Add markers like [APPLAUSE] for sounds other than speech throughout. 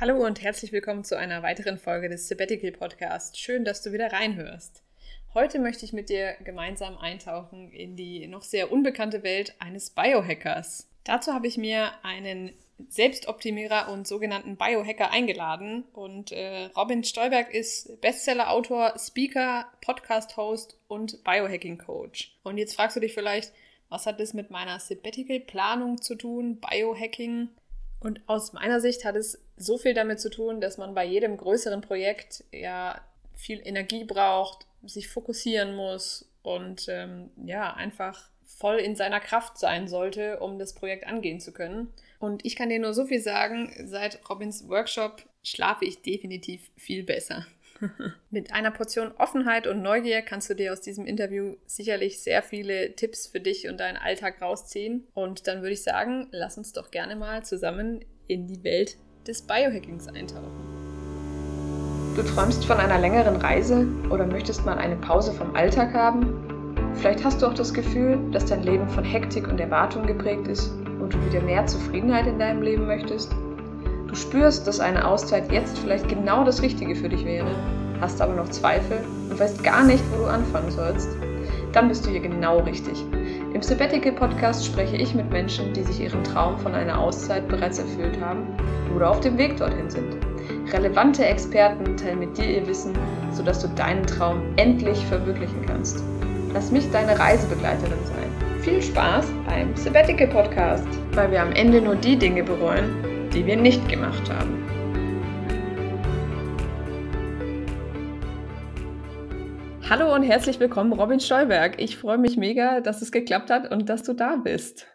Hallo und herzlich willkommen zu einer weiteren Folge des Sabbatical Podcast. Schön, dass du wieder reinhörst. Heute möchte ich mit dir gemeinsam eintauchen in die noch sehr unbekannte Welt eines Biohackers. Dazu habe ich mir einen Selbstoptimierer und sogenannten Biohacker eingeladen. Und äh, Robin Stolberg ist Bestseller-Autor, Speaker, Podcast-Host und Biohacking-Coach. Und jetzt fragst du dich vielleicht, was hat das mit meiner Sabbatical-Planung zu tun, Biohacking? Und aus meiner Sicht hat es so viel damit zu tun, dass man bei jedem größeren Projekt ja viel Energie braucht, sich fokussieren muss und ähm, ja, einfach voll in seiner Kraft sein sollte, um das Projekt angehen zu können. Und ich kann dir nur so viel sagen, seit Robins Workshop schlafe ich definitiv viel besser. [LAUGHS] Mit einer Portion Offenheit und Neugier kannst du dir aus diesem Interview sicherlich sehr viele Tipps für dich und deinen Alltag rausziehen. Und dann würde ich sagen, lass uns doch gerne mal zusammen in die Welt des Biohackings eintauchen. Du träumst von einer längeren Reise oder möchtest mal eine Pause vom Alltag haben? Vielleicht hast du auch das Gefühl, dass dein Leben von Hektik und Erwartung geprägt ist und du wieder mehr Zufriedenheit in deinem Leben möchtest? Du spürst, dass eine Auszeit jetzt vielleicht genau das Richtige für dich wäre, hast aber noch Zweifel und weißt gar nicht, wo du anfangen sollst? Dann bist du hier genau richtig. Im Sabbatical Podcast spreche ich mit Menschen, die sich ihren Traum von einer Auszeit bereits erfüllt haben oder auf dem Weg dorthin sind. Relevante Experten teilen mit dir ihr Wissen, sodass du deinen Traum endlich verwirklichen kannst. Lass mich deine Reisebegleiterin sein. Viel Spaß beim Sabbatical Podcast, weil wir am Ende nur die Dinge bereuen, die wir nicht gemacht haben. Hallo und herzlich willkommen, Robin Stolberg. Ich freue mich mega, dass es geklappt hat und dass du da bist.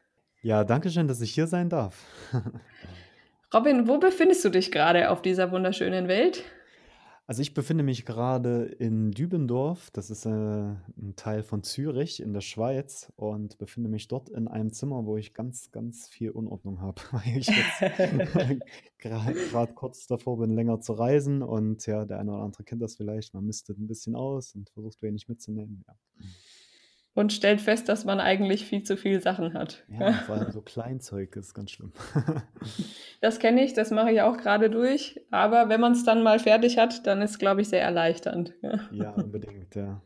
Ja, danke schön, dass ich hier sein darf. [LAUGHS] Robin, wo befindest du dich gerade auf dieser wunderschönen Welt? Also ich befinde mich gerade in Dübendorf, das ist äh, ein Teil von Zürich in der Schweiz und befinde mich dort in einem Zimmer, wo ich ganz, ganz viel Unordnung habe, [LAUGHS] weil ich jetzt [LAUGHS] gerade kurz davor bin, länger zu reisen und ja, der eine oder andere kennt das vielleicht, man mistet ein bisschen aus und versucht wenig mitzunehmen. Ja und stellt fest, dass man eigentlich viel zu viele Sachen hat. Ja, vor allem so Kleinzeug ist ganz schlimm. [LAUGHS] das kenne ich, das mache ich auch gerade durch. Aber wenn man es dann mal fertig hat, dann ist es, glaube ich, sehr erleichternd. Ja, unbedingt, ja.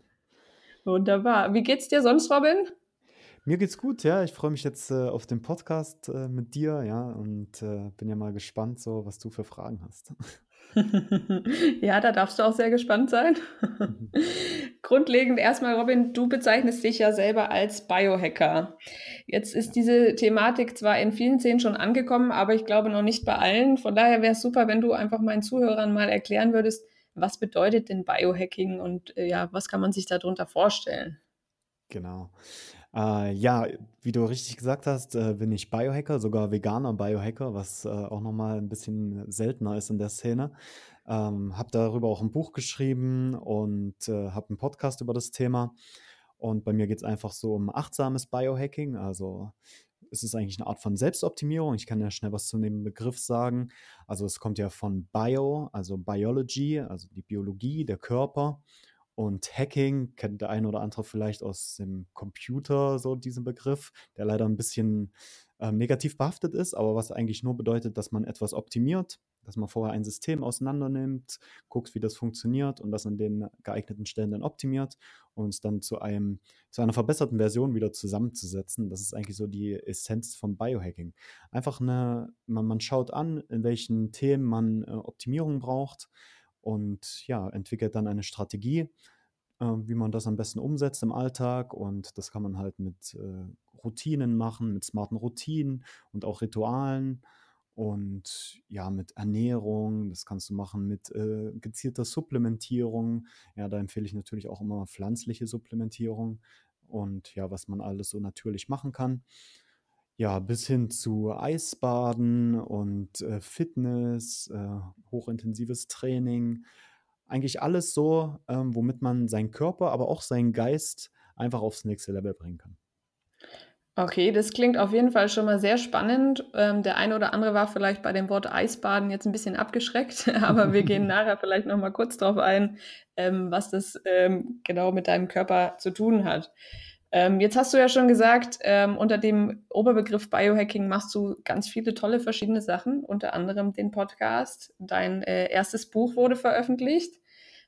Wunderbar. Wie geht's dir sonst, Robin? Mir geht's gut, ja. Ich freue mich jetzt äh, auf den Podcast äh, mit dir, ja, und äh, bin ja mal gespannt, so was du für Fragen hast. [LAUGHS] ja, da darfst du auch sehr gespannt sein. [LAUGHS] Grundlegend erstmal, Robin, du bezeichnest dich ja selber als Biohacker. Jetzt ist diese Thematik zwar in vielen Szenen schon angekommen, aber ich glaube noch nicht bei allen. Von daher wäre es super, wenn du einfach meinen Zuhörern mal erklären würdest, was bedeutet denn Biohacking und äh, ja, was kann man sich darunter vorstellen? Genau. Äh, ja, wie du richtig gesagt hast, äh, bin ich Biohacker, sogar veganer Biohacker, was äh, auch nochmal ein bisschen seltener ist in der Szene. Ähm, habe darüber auch ein Buch geschrieben und äh, habe einen Podcast über das Thema. Und bei mir geht es einfach so um achtsames Biohacking. Also es ist eigentlich eine Art von Selbstoptimierung. Ich kann ja schnell was zu dem Begriff sagen. Also es kommt ja von Bio, also Biology, also die Biologie, der Körper. Und Hacking kennt der eine oder andere vielleicht aus dem Computer, so diesen Begriff, der leider ein bisschen ähm, negativ behaftet ist, aber was eigentlich nur bedeutet, dass man etwas optimiert, dass man vorher ein System auseinandernimmt, guckt, wie das funktioniert und das an den geeigneten Stellen dann optimiert und es dann zu einem, zu einer verbesserten Version wieder zusammenzusetzen. Das ist eigentlich so die Essenz vom Biohacking. Einfach eine, man, man schaut an, in welchen Themen man äh, Optimierung braucht und ja, entwickelt dann eine Strategie, äh, wie man das am besten umsetzt im Alltag. Und das kann man halt mit äh, Routinen machen, mit smarten Routinen und auch Ritualen. Und ja, mit Ernährung, das kannst du machen mit äh, gezielter Supplementierung. Ja, da empfehle ich natürlich auch immer pflanzliche Supplementierung und ja, was man alles so natürlich machen kann. Ja, bis hin zu Eisbaden und, äh, Fitness, äh, hochintensives Training. Eigentlich alles so, ähm, womit man seinen Körper, aber auch seinen Geist einfach aufs nächste Level bringen kann. Okay, das klingt auf jeden Fall schon mal sehr spannend. Ähm, der eine oder andere war vielleicht bei dem Wort Eisbaden jetzt ein bisschen abgeschreckt, [LAUGHS] aber wir gehen [LAUGHS] nachher vielleicht noch mal kurz drauf ein, ähm, was das, ähm, genau mit deinem Körper zu tun hat. Ähm, jetzt hast du ja schon gesagt, ähm, unter dem Oberbegriff Biohacking machst du ganz viele tolle verschiedene Sachen, unter anderem den Podcast. Dein äh, erstes Buch wurde veröffentlicht,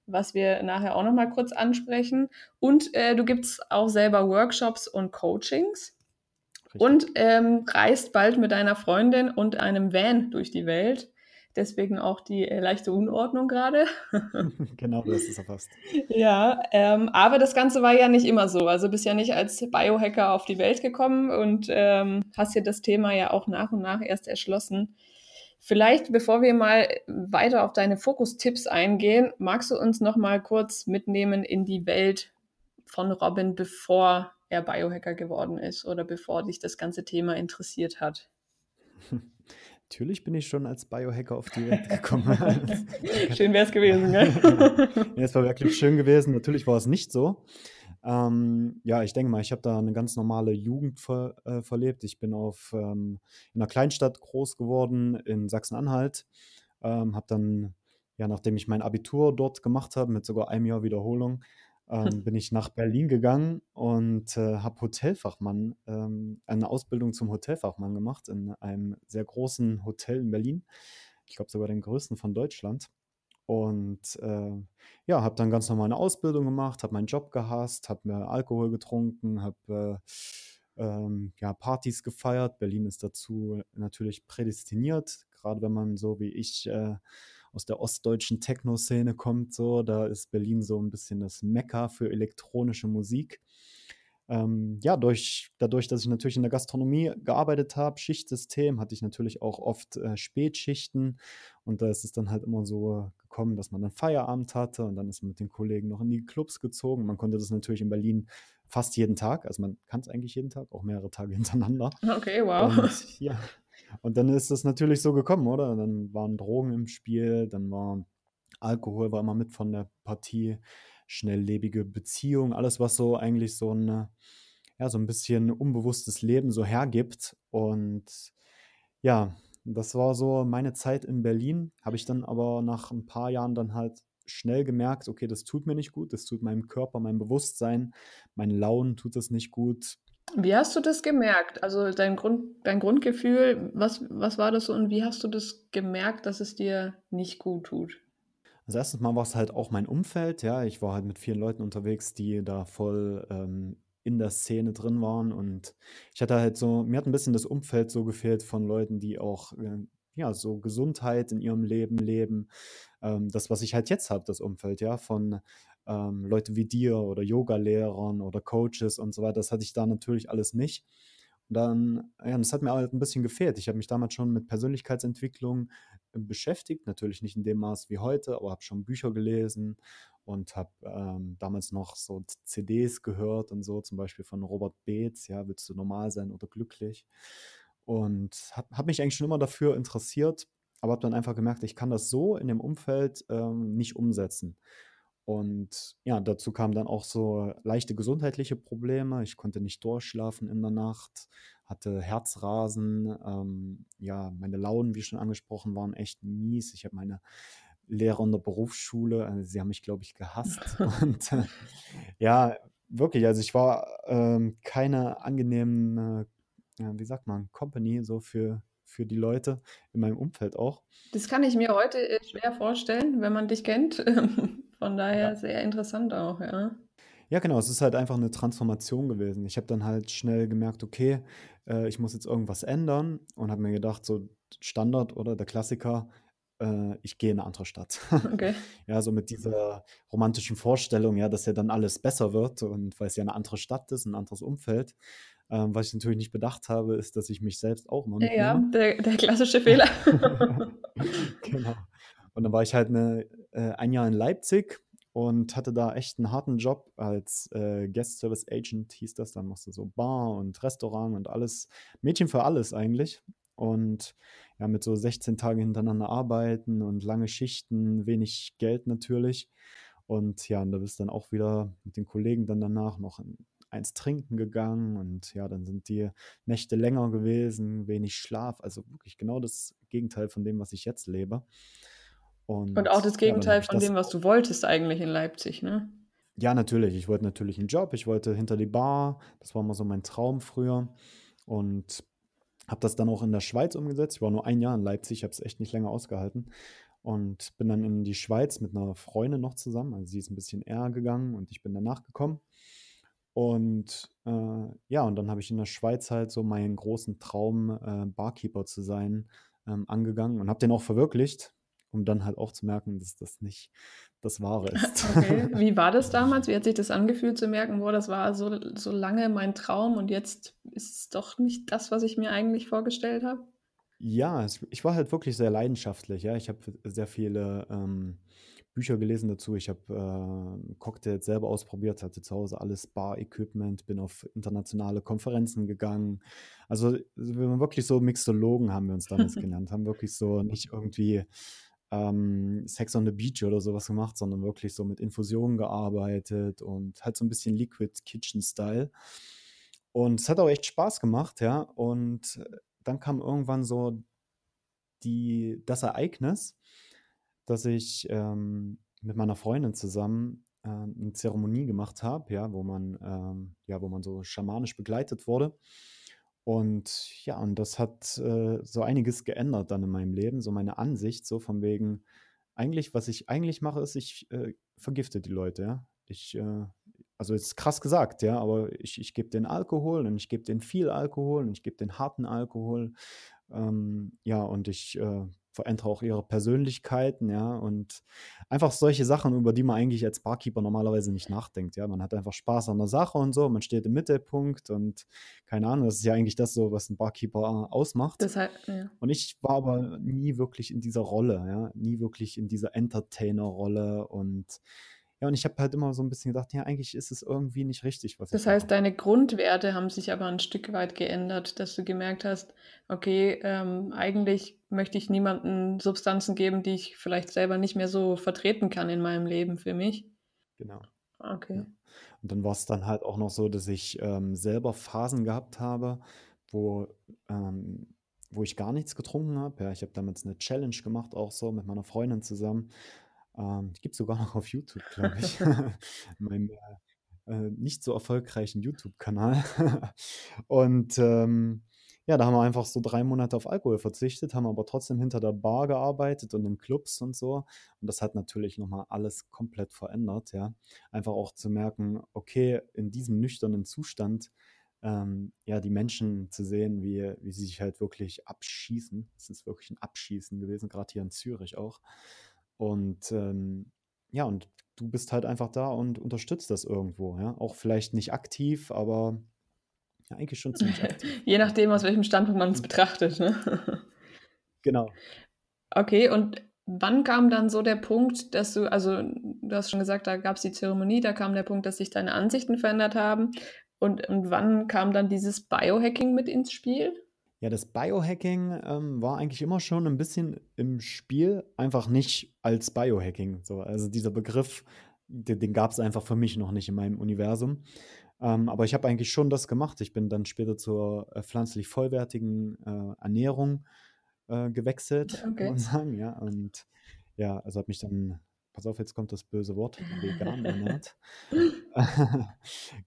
was wir nachher auch noch mal kurz ansprechen. Und äh, du gibst auch selber Workshops und Coachings. Richtig. Und ähm, reist bald mit deiner Freundin und einem Van durch die Welt. Deswegen auch die äh, leichte Unordnung gerade. [LAUGHS] [LAUGHS] genau, das ist erfasst. Ja, ähm, aber das Ganze war ja nicht immer so. Also bist ja nicht als Biohacker auf die Welt gekommen und ähm, hast dir das Thema ja auch nach und nach erst erschlossen. Vielleicht, bevor wir mal weiter auf deine Fokus-Tipps eingehen, magst du uns noch mal kurz mitnehmen in die Welt von Robin, bevor er Biohacker geworden ist oder bevor dich das ganze Thema interessiert hat? [LAUGHS] Natürlich bin ich schon als Biohacker auf die Welt gekommen. [LAUGHS] schön wäre es gewesen, gell? [LAUGHS] ja, es war wirklich schön gewesen. Natürlich war es nicht so. Ähm, ja, ich denke mal, ich habe da eine ganz normale Jugend ver, äh, verlebt. Ich bin auf, ähm, in einer Kleinstadt groß geworden in Sachsen-Anhalt. Ähm, habe dann, ja, nachdem ich mein Abitur dort gemacht habe, mit sogar einem Jahr Wiederholung, ähm, [LAUGHS] bin ich nach Berlin gegangen und äh, habe Hotelfachmann, ähm, eine Ausbildung zum Hotelfachmann gemacht in einem sehr großen Hotel in Berlin. Ich glaube sogar den größten von Deutschland. Und äh, ja, habe dann ganz normal eine Ausbildung gemacht, habe meinen Job gehasst, habe mir Alkohol getrunken, habe äh, ähm, ja, Partys gefeiert. Berlin ist dazu natürlich prädestiniert, gerade wenn man so wie ich äh, aus der ostdeutschen Techno-Szene kommt, so, da ist Berlin so ein bisschen das Mekka für elektronische Musik. Ähm, ja, durch, dadurch, dass ich natürlich in der Gastronomie gearbeitet habe, Schichtsystem, hatte ich natürlich auch oft äh, Spätschichten und da ist es dann halt immer so gekommen, dass man dann Feierabend hatte und dann ist man mit den Kollegen noch in die Clubs gezogen. Man konnte das natürlich in Berlin fast jeden Tag, also man kann es eigentlich jeden Tag, auch mehrere Tage [LAUGHS] hintereinander. Okay, wow. Und, ja, und dann ist das natürlich so gekommen, oder? Dann waren Drogen im Spiel, dann war Alkohol war immer mit von der Partie, schnelllebige Beziehung, alles, was so eigentlich so ein, ja, so ein bisschen unbewusstes Leben so hergibt. Und ja, das war so meine Zeit in Berlin. Habe ich dann aber nach ein paar Jahren dann halt schnell gemerkt, okay, das tut mir nicht gut, das tut meinem Körper, meinem Bewusstsein, meinen Launen tut das nicht gut. Wie hast du das gemerkt? Also dein Grund, dein Grundgefühl, was, was war das so und wie hast du das gemerkt, dass es dir nicht gut tut? Also erstens mal war es halt auch mein Umfeld, ja. Ich war halt mit vielen Leuten unterwegs, die da voll ähm, in der Szene drin waren und ich hatte halt so, mir hat ein bisschen das Umfeld so gefehlt von Leuten, die auch äh, ja so Gesundheit in ihrem Leben leben. Ähm, das, was ich halt jetzt habe, das Umfeld, ja, von ähm, Leute wie dir oder Yoga-Lehrern oder Coaches und so weiter. Das hatte ich da natürlich alles nicht. Und dann, ja, das hat mir halt ein bisschen gefehlt. Ich habe mich damals schon mit Persönlichkeitsentwicklung äh, beschäftigt, natürlich nicht in dem Maß wie heute, aber habe schon Bücher gelesen und habe ähm, damals noch so CDs gehört und so, zum Beispiel von Robert Beetz, ja, willst du normal sein oder glücklich? Und habe hab mich eigentlich schon immer dafür interessiert, aber habe dann einfach gemerkt, ich kann das so in dem Umfeld ähm, nicht umsetzen. Und ja, dazu kamen dann auch so leichte gesundheitliche Probleme. Ich konnte nicht durchschlafen in der Nacht, hatte Herzrasen. Ähm, ja, meine Launen, wie schon angesprochen, waren echt mies. Ich habe meine Lehrer in der Berufsschule, also sie haben mich, glaube ich, gehasst. [LAUGHS] [LAUGHS] Und äh, ja, wirklich, also ich war ähm, keine angenehmen, äh, wie sagt man, Company so für, für die Leute in meinem Umfeld auch. Das kann ich mir heute äh, schwer vorstellen, wenn man dich kennt. [LAUGHS] Von daher ja. sehr interessant auch, ja. Ja, genau, es ist halt einfach eine Transformation gewesen. Ich habe dann halt schnell gemerkt, okay, äh, ich muss jetzt irgendwas ändern und habe mir gedacht, so Standard oder der Klassiker, äh, ich gehe in eine andere Stadt. Okay. [LAUGHS] ja, so mit dieser romantischen Vorstellung, ja, dass ja dann alles besser wird und weil es ja eine andere Stadt ist, ein anderes Umfeld. Ähm, was ich natürlich nicht bedacht habe, ist, dass ich mich selbst auch noch nicht. Ja, der, der klassische Fehler. [LAUGHS] genau. Und dann war ich halt eine, äh, ein Jahr in Leipzig und hatte da echt einen harten Job als äh, Guest Service Agent, hieß das. Dann machst du so Bar und Restaurant und alles. Mädchen für alles eigentlich. Und ja, mit so 16 Tagen hintereinander arbeiten und lange Schichten, wenig Geld natürlich. Und ja, und da bist du dann auch wieder mit den Kollegen dann danach noch eins trinken gegangen und ja, dann sind die Nächte länger gewesen, wenig Schlaf, also wirklich genau das Gegenteil von dem, was ich jetzt lebe. Und, und auch das Gegenteil ja, von dem, was du wolltest eigentlich in Leipzig, ne? Ja, natürlich. Ich wollte natürlich einen Job. Ich wollte hinter die Bar. Das war immer so mein Traum früher. Und habe das dann auch in der Schweiz umgesetzt. Ich war nur ein Jahr in Leipzig, habe es echt nicht länger ausgehalten. Und bin dann in die Schweiz mit einer Freundin noch zusammen. Also sie ist ein bisschen eher gegangen und ich bin danach gekommen. Und äh, ja, und dann habe ich in der Schweiz halt so meinen großen Traum, äh, Barkeeper zu sein, ähm, angegangen und habe den auch verwirklicht, um dann halt auch zu merken, dass das nicht das Wahre [LAUGHS] ist. Okay. [LAUGHS] Wie war das damals? Wie hat sich das angefühlt zu merken, boah, das war so, so lange mein Traum und jetzt ist es doch nicht das, was ich mir eigentlich vorgestellt habe? Ja, ich war halt wirklich sehr leidenschaftlich. Ja, ich habe sehr viele ähm, Bücher gelesen dazu. Ich habe äh, Cocktails selber ausprobiert, hatte zu Hause alles Bar-Equipment, bin auf internationale Konferenzen gegangen. Also wir waren wirklich so Mixologen, haben wir uns damals [LAUGHS] genannt, haben wirklich so nicht irgendwie ähm, Sex on the Beach oder sowas gemacht, sondern wirklich so mit Infusionen gearbeitet und halt so ein bisschen Liquid Kitchen Style. Und es hat auch echt Spaß gemacht, ja. Und dann kam irgendwann so die, das Ereignis, dass ich ähm, mit meiner Freundin zusammen äh, eine Zeremonie gemacht habe, ja, wo man, ähm, ja, wo man so schamanisch begleitet wurde. Und ja, und das hat äh, so einiges geändert dann in meinem Leben, so meine Ansicht, so von wegen, eigentlich, was ich eigentlich mache, ist, ich äh, vergifte die Leute, ja. Ich, äh, also ist krass gesagt, ja, aber ich, ich gebe den Alkohol und ich gebe den viel Alkohol und ich gebe den harten Alkohol. Ähm, ja, und ich äh, verändere auch ihre Persönlichkeiten, ja, und einfach solche Sachen, über die man eigentlich als Barkeeper normalerweise nicht nachdenkt, ja. Man hat einfach Spaß an der Sache und so, man steht im Mittelpunkt und keine Ahnung, das ist ja eigentlich das so, was ein Barkeeper ausmacht. Deshalb, ja. Und ich war aber nie wirklich in dieser Rolle, ja, nie wirklich in dieser Entertainer-Rolle und ja, und ich habe halt immer so ein bisschen gedacht, ja, eigentlich ist es irgendwie nicht richtig, was Das heißt, mache. deine Grundwerte haben sich aber ein Stück weit geändert, dass du gemerkt hast, okay, ähm, eigentlich möchte ich niemanden Substanzen geben, die ich vielleicht selber nicht mehr so vertreten kann in meinem Leben für mich. Genau. Okay. Ja. Und dann war es dann halt auch noch so, dass ich ähm, selber Phasen gehabt habe, wo, ähm, wo ich gar nichts getrunken habe. Ja, ich habe damals eine Challenge gemacht, auch so mit meiner Freundin zusammen. Ähm, gibt es sogar noch auf YouTube, glaube ich. [LAUGHS] [LAUGHS] mein äh, äh, nicht so erfolgreichen YouTube-Kanal. [LAUGHS] und ähm, ja, da haben wir einfach so drei Monate auf Alkohol verzichtet, haben aber trotzdem hinter der Bar gearbeitet und in Clubs und so. Und das hat natürlich nochmal alles komplett verändert, ja. Einfach auch zu merken, okay, in diesem nüchternen Zustand, ähm, ja, die Menschen zu sehen, wie, wie sie sich halt wirklich abschießen. Es ist wirklich ein Abschießen gewesen, gerade hier in Zürich auch. Und ähm, ja, und du bist halt einfach da und unterstützt das irgendwo, ja. Auch vielleicht nicht aktiv, aber ja, eigentlich schon ziemlich aktiv. [LAUGHS] Je nachdem, aus welchem Standpunkt man es betrachtet, ne? [LAUGHS] Genau. Okay, und wann kam dann so der Punkt, dass du, also du hast schon gesagt, da gab es die Zeremonie, da kam der Punkt, dass sich deine Ansichten verändert haben. Und, und wann kam dann dieses Biohacking mit ins Spiel? Ja, das Biohacking ähm, war eigentlich immer schon ein bisschen im Spiel, einfach nicht als Biohacking. So, also dieser Begriff, den, den gab es einfach für mich noch nicht in meinem Universum. Ähm, aber ich habe eigentlich schon das gemacht. Ich bin dann später zur äh, pflanzlich vollwertigen äh, Ernährung äh, gewechselt, okay. kann man sagen. Ja, und ja, also habe mich dann pass auf, jetzt kommt das böse Wort, [LAUGHS] vegan ernährt. [LAUGHS]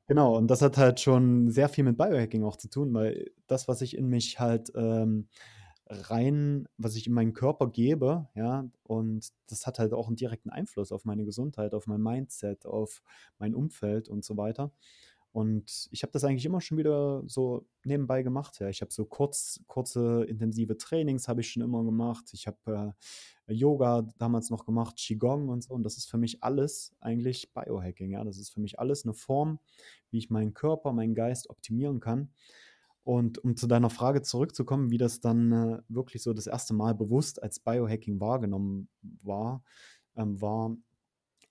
genau, und das hat halt schon sehr viel mit Biohacking auch zu tun, weil das, was ich in mich halt ähm, rein, was ich in meinen Körper gebe, ja, und das hat halt auch einen direkten Einfluss auf meine Gesundheit, auf mein Mindset, auf mein Umfeld und so weiter. Und ich habe das eigentlich immer schon wieder so nebenbei gemacht. Ja. Ich habe so kurz, kurze, intensive Trainings habe ich schon immer gemacht. Ich habe äh, Yoga damals noch gemacht, Qigong und so. Und das ist für mich alles eigentlich Biohacking. Ja. Das ist für mich alles eine Form, wie ich meinen Körper, meinen Geist optimieren kann. Und um zu deiner Frage zurückzukommen, wie das dann äh, wirklich so das erste Mal bewusst als Biohacking wahrgenommen war, ähm, war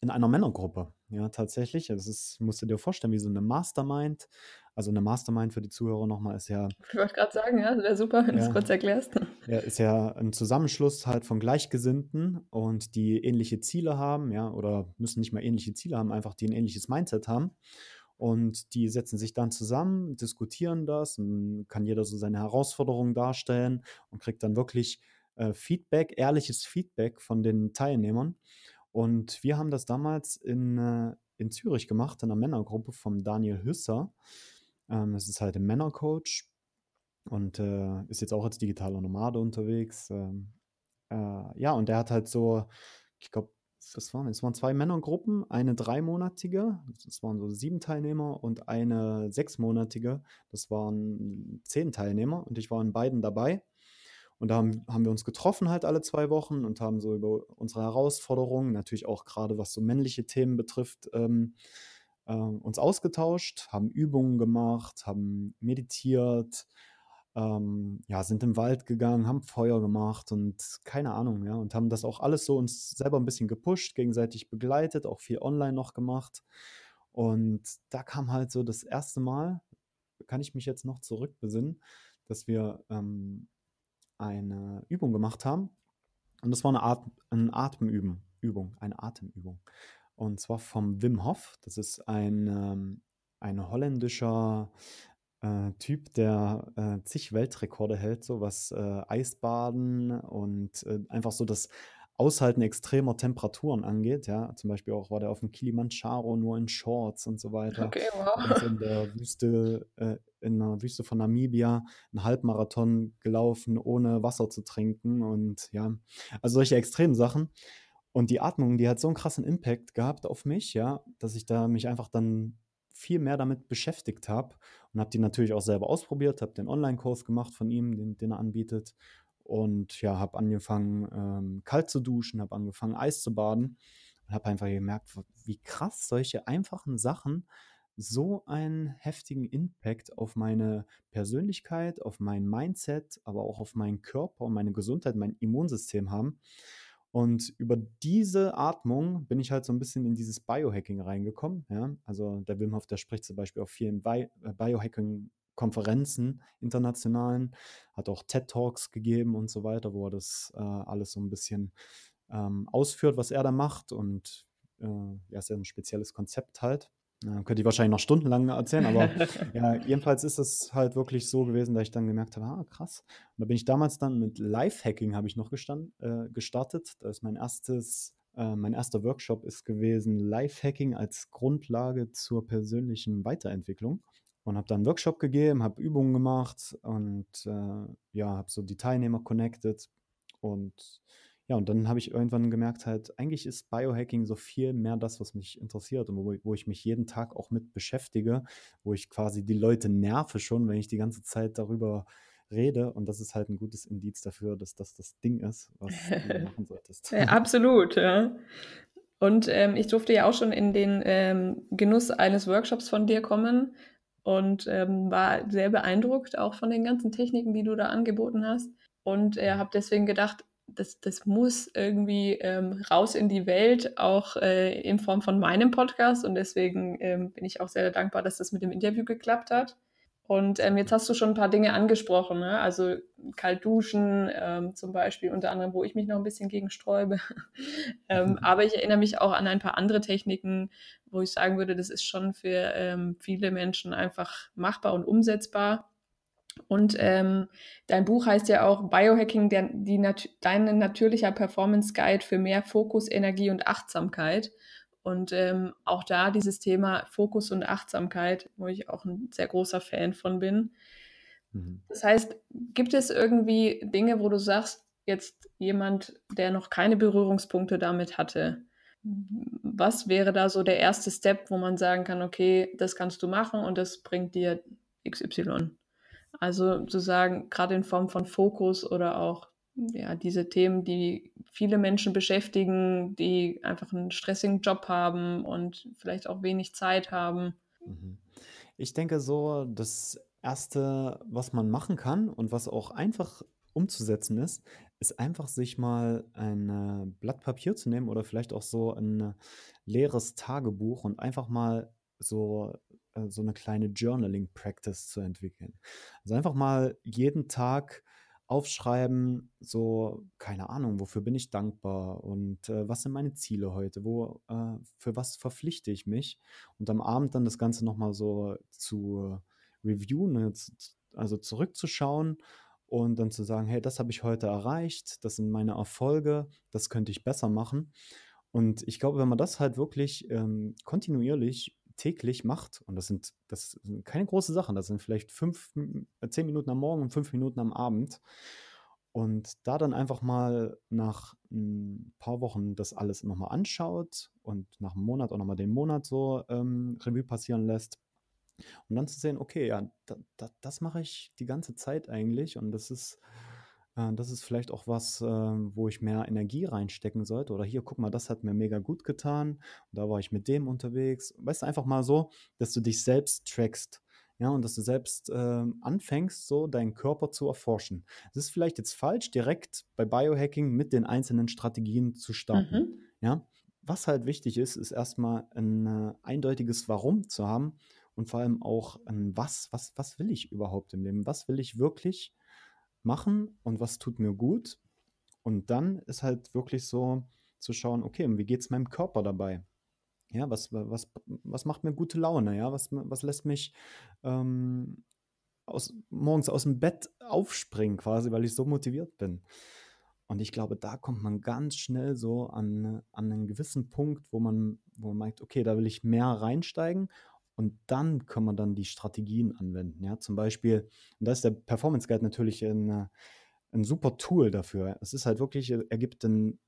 in einer Männergruppe. Ja, tatsächlich. Das ist, musst du dir vorstellen, wie so eine Mastermind. Also eine Mastermind für die Zuhörer nochmal ist ja. Ich wollte gerade sagen, ja, wäre super, wenn ja, du es kurz erklärst. Ja, ist ja ein Zusammenschluss halt von Gleichgesinnten und die ähnliche Ziele haben, ja, oder müssen nicht mal ähnliche Ziele haben, einfach die ein ähnliches Mindset haben. Und die setzen sich dann zusammen, diskutieren das und kann jeder so seine Herausforderungen darstellen und kriegt dann wirklich äh, Feedback, ehrliches Feedback von den Teilnehmern. Und wir haben das damals in, äh, in Zürich gemacht, in einer Männergruppe vom Daniel Hüsser. Ähm, das ist halt ein Männercoach und äh, ist jetzt auch als digitaler Nomade unterwegs. Ähm, äh, ja, und der hat halt so, ich glaube, was waren es? waren zwei Männergruppen, eine dreimonatige, das waren so sieben Teilnehmer, und eine sechsmonatige, das waren zehn Teilnehmer. Und ich war in beiden dabei. Und da haben, haben wir uns getroffen halt alle zwei Wochen und haben so über unsere Herausforderungen, natürlich auch gerade was so männliche Themen betrifft, ähm, äh, uns ausgetauscht, haben Übungen gemacht, haben meditiert, ähm, ja, sind im Wald gegangen, haben Feuer gemacht und keine Ahnung, ja, und haben das auch alles so uns selber ein bisschen gepusht, gegenseitig begleitet, auch viel online noch gemacht. Und da kam halt so das erste Mal, kann ich mich jetzt noch zurückbesinnen, dass wir ähm, eine Übung gemacht haben. Und das war eine, At eine Atemübung, Übung, eine Atemübung. Und zwar vom Wim Hof. Das ist ein, ähm, ein holländischer äh, Typ, der äh, zig Weltrekorde hält, so was äh, Eisbaden und äh, einfach so das Aushalten extremer Temperaturen angeht. Ja, zum Beispiel auch war der auf dem Kilimanjaro nur in Shorts und so weiter. Okay, wow. in der Wüste, äh, in der Wüste von Namibia einen Halbmarathon gelaufen, ohne Wasser zu trinken und ja, also solche extremen Sachen. Und die Atmung, die hat so einen krassen Impact gehabt auf mich, ja, dass ich da mich einfach dann viel mehr damit beschäftigt habe und habe die natürlich auch selber ausprobiert, habe den Online-Kurs gemacht von ihm, den, den er anbietet und ja, habe angefangen ähm, kalt zu duschen, habe angefangen Eis zu baden und habe einfach gemerkt, wie krass solche einfachen Sachen so einen heftigen Impact auf meine Persönlichkeit, auf mein Mindset, aber auch auf meinen Körper und meine Gesundheit, mein Immunsystem haben. Und über diese Atmung bin ich halt so ein bisschen in dieses Biohacking reingekommen. Ja? Also der Wim Hof, der spricht zum Beispiel auf vielen Bi äh, Biohacking-Konferenzen internationalen, hat auch TED-Talks gegeben und so weiter, wo er das äh, alles so ein bisschen ähm, ausführt, was er da macht. Und äh, ja, ist ja ein spezielles Konzept halt. Ja, könnte ich wahrscheinlich noch stundenlang erzählen, aber [LAUGHS] ja, jedenfalls ist es halt wirklich so gewesen, dass ich dann gemerkt habe, ah, krass. Und da bin ich damals dann mit Lifehacking habe ich noch gestand, äh, gestartet. Das ist mein erstes, äh, mein erster Workshop ist gewesen, Lifehacking als Grundlage zur persönlichen Weiterentwicklung. Und habe dann einen Workshop gegeben, habe Übungen gemacht und äh, ja, habe so die Teilnehmer connected und ja, und dann habe ich irgendwann gemerkt, halt, eigentlich ist Biohacking so viel mehr das, was mich interessiert und wo, wo ich mich jeden Tag auch mit beschäftige, wo ich quasi die Leute nerve schon, wenn ich die ganze Zeit darüber rede. Und das ist halt ein gutes Indiz dafür, dass das das Ding ist, was du [LAUGHS] machen solltest. Ja, [LAUGHS] absolut, ja. Und ähm, ich durfte ja auch schon in den ähm, Genuss eines Workshops von dir kommen und ähm, war sehr beeindruckt auch von den ganzen Techniken, die du da angeboten hast. Und äh, habe deswegen gedacht, das, das muss irgendwie ähm, raus in die Welt, auch äh, in Form von meinem Podcast. Und deswegen ähm, bin ich auch sehr dankbar, dass das mit dem Interview geklappt hat. Und ähm, jetzt hast du schon ein paar Dinge angesprochen, ne? also kalt duschen ähm, zum Beispiel, unter anderem, wo ich mich noch ein bisschen gegen sträube. [LAUGHS] ähm, aber ich erinnere mich auch an ein paar andere Techniken, wo ich sagen würde, das ist schon für ähm, viele Menschen einfach machbar und umsetzbar. Und ähm, dein Buch heißt ja auch Biohacking, der, die nat dein natürlicher Performance Guide für mehr Fokus, Energie und Achtsamkeit. Und ähm, auch da dieses Thema Fokus und Achtsamkeit, wo ich auch ein sehr großer Fan von bin. Mhm. Das heißt, gibt es irgendwie Dinge, wo du sagst, jetzt jemand, der noch keine Berührungspunkte damit hatte, was wäre da so der erste Step, wo man sagen kann, okay, das kannst du machen und das bringt dir XY? Also zu sagen, gerade in Form von Fokus oder auch ja, diese Themen, die viele Menschen beschäftigen, die einfach einen stressigen Job haben und vielleicht auch wenig Zeit haben. Mhm. Ich denke so, das Erste, was man machen kann und was auch einfach umzusetzen ist, ist einfach sich mal ein Blatt Papier zu nehmen oder vielleicht auch so ein leeres Tagebuch und einfach mal so äh, so eine kleine Journaling-Practice zu entwickeln. Also einfach mal jeden Tag aufschreiben, so, keine Ahnung, wofür bin ich dankbar und äh, was sind meine Ziele heute, wo, äh, für was verpflichte ich mich? Und am Abend dann das Ganze nochmal so zu reviewen, ne, also zurückzuschauen und dann zu sagen, hey, das habe ich heute erreicht, das sind meine Erfolge, das könnte ich besser machen. Und ich glaube, wenn man das halt wirklich ähm, kontinuierlich täglich macht, und das sind, das sind keine große Sachen, das sind vielleicht fünf, äh, zehn Minuten am Morgen und fünf Minuten am Abend, und da dann einfach mal nach ein paar Wochen das alles nochmal anschaut und nach einem Monat auch nochmal den Monat so ähm, Revue passieren lässt. Und dann zu sehen, okay, ja, da, da, das mache ich die ganze Zeit eigentlich und das ist, äh, das ist vielleicht auch was, äh, wo ich mehr Energie reinstecken sollte. Oder hier, guck mal, das hat mir mega gut getan. Und da war ich mit dem unterwegs. Weißt du, einfach mal so, dass du dich selbst trackst. Ja, und dass du selbst äh, anfängst, so deinen Körper zu erforschen. Es ist vielleicht jetzt falsch, direkt bei Biohacking mit den einzelnen Strategien zu starten. Mhm. Ja, was halt wichtig ist, ist erstmal ein äh, eindeutiges Warum zu haben und vor allem auch ein Was. Was, was will ich überhaupt im Leben? Was will ich wirklich machen und was tut mir gut? Und dann ist halt wirklich so zu schauen, okay, wie geht es meinem Körper dabei? Ja, was, was, was macht mir gute Laune? Ja, was, was lässt mich ähm, aus, morgens aus dem Bett aufspringen, quasi, weil ich so motiviert bin. Und ich glaube, da kommt man ganz schnell so an, an einen gewissen Punkt, wo man, wo man merkt, okay, da will ich mehr reinsteigen und dann kann man dann die Strategien anwenden. Ja, zum Beispiel, und da ist der Performance Guide natürlich ein, ein super Tool dafür. Es ist halt wirklich, er gibt einen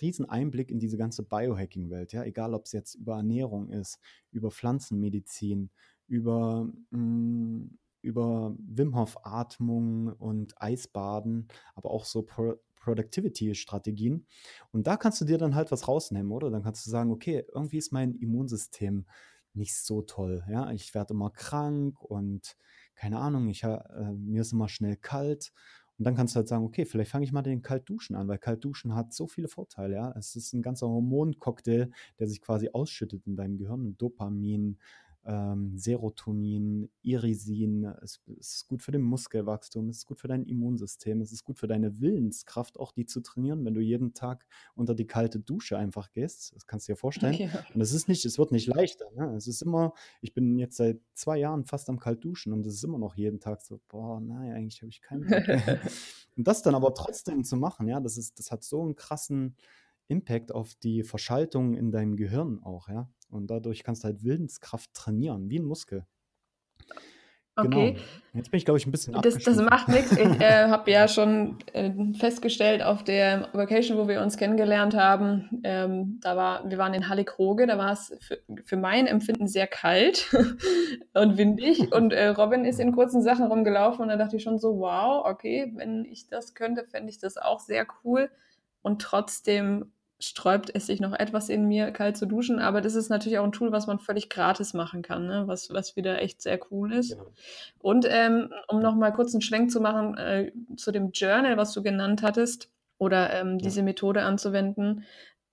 riesen Einblick in diese ganze Biohacking-Welt, ja, egal ob es jetzt über Ernährung ist, über Pflanzenmedizin, über, mh, mm, über Wim Hof Atmung und Eisbaden, aber auch so Pro Productivity-Strategien. Und da kannst du dir dann halt was rausnehmen, oder? Dann kannst du sagen, okay, irgendwie ist mein Immunsystem nicht so toll. Ja, ich werde immer krank und keine Ahnung, ich, äh, mir ist immer schnell kalt und dann kannst du halt sagen, okay, vielleicht fange ich mal den Kaltduschen an, weil Kaltduschen hat so viele Vorteile, ja. Es ist ein ganzer Hormoncocktail, der sich quasi ausschüttet in deinem Gehirn. Dopamin, ähm, Serotonin, Irisin. Es, es, ist gut für den Muskelwachstum, es ist gut für dein Immunsystem, es ist gut für deine Willenskraft, auch die zu trainieren, wenn du jeden Tag unter die kalte Dusche einfach gehst. Das kannst du dir [LAUGHS] vorstellen. Ja. Und es ist nicht, es wird nicht leichter. Ne? Es ist immer, ich bin jetzt seit zwei Jahren fast am Kaltduschen und es ist immer noch jeden Tag so, boah, nein, eigentlich habe ich keinen Bock. [LAUGHS] [LAUGHS] und das dann aber trotzdem zu machen, ja, das ist, das hat so einen krassen Impact auf die Verschaltung in deinem Gehirn auch, ja. Und dadurch kannst du halt Willenskraft trainieren, wie ein Muskel. Okay. Genau. Jetzt bin ich, glaube ich, ein bisschen Das, das macht nichts. Ich äh, [LAUGHS] habe ja schon äh, festgestellt auf der Vacation, wo wir uns kennengelernt haben, ähm, da war, wir waren in Hallig-Roge, da war es für, für, mein Empfinden sehr kalt [LAUGHS] und windig und äh, Robin ist in kurzen Sachen rumgelaufen und da dachte ich schon so, wow, okay, wenn ich das könnte, fände ich das auch sehr cool und trotzdem sträubt es sich noch etwas in mir, kalt zu duschen. Aber das ist natürlich auch ein Tool, was man völlig gratis machen kann, ne? was, was wieder echt sehr cool ist. Genau. Und ähm, um noch mal kurz einen Schwenk zu machen äh, zu dem Journal, was du genannt hattest, oder ähm, diese ja. Methode anzuwenden,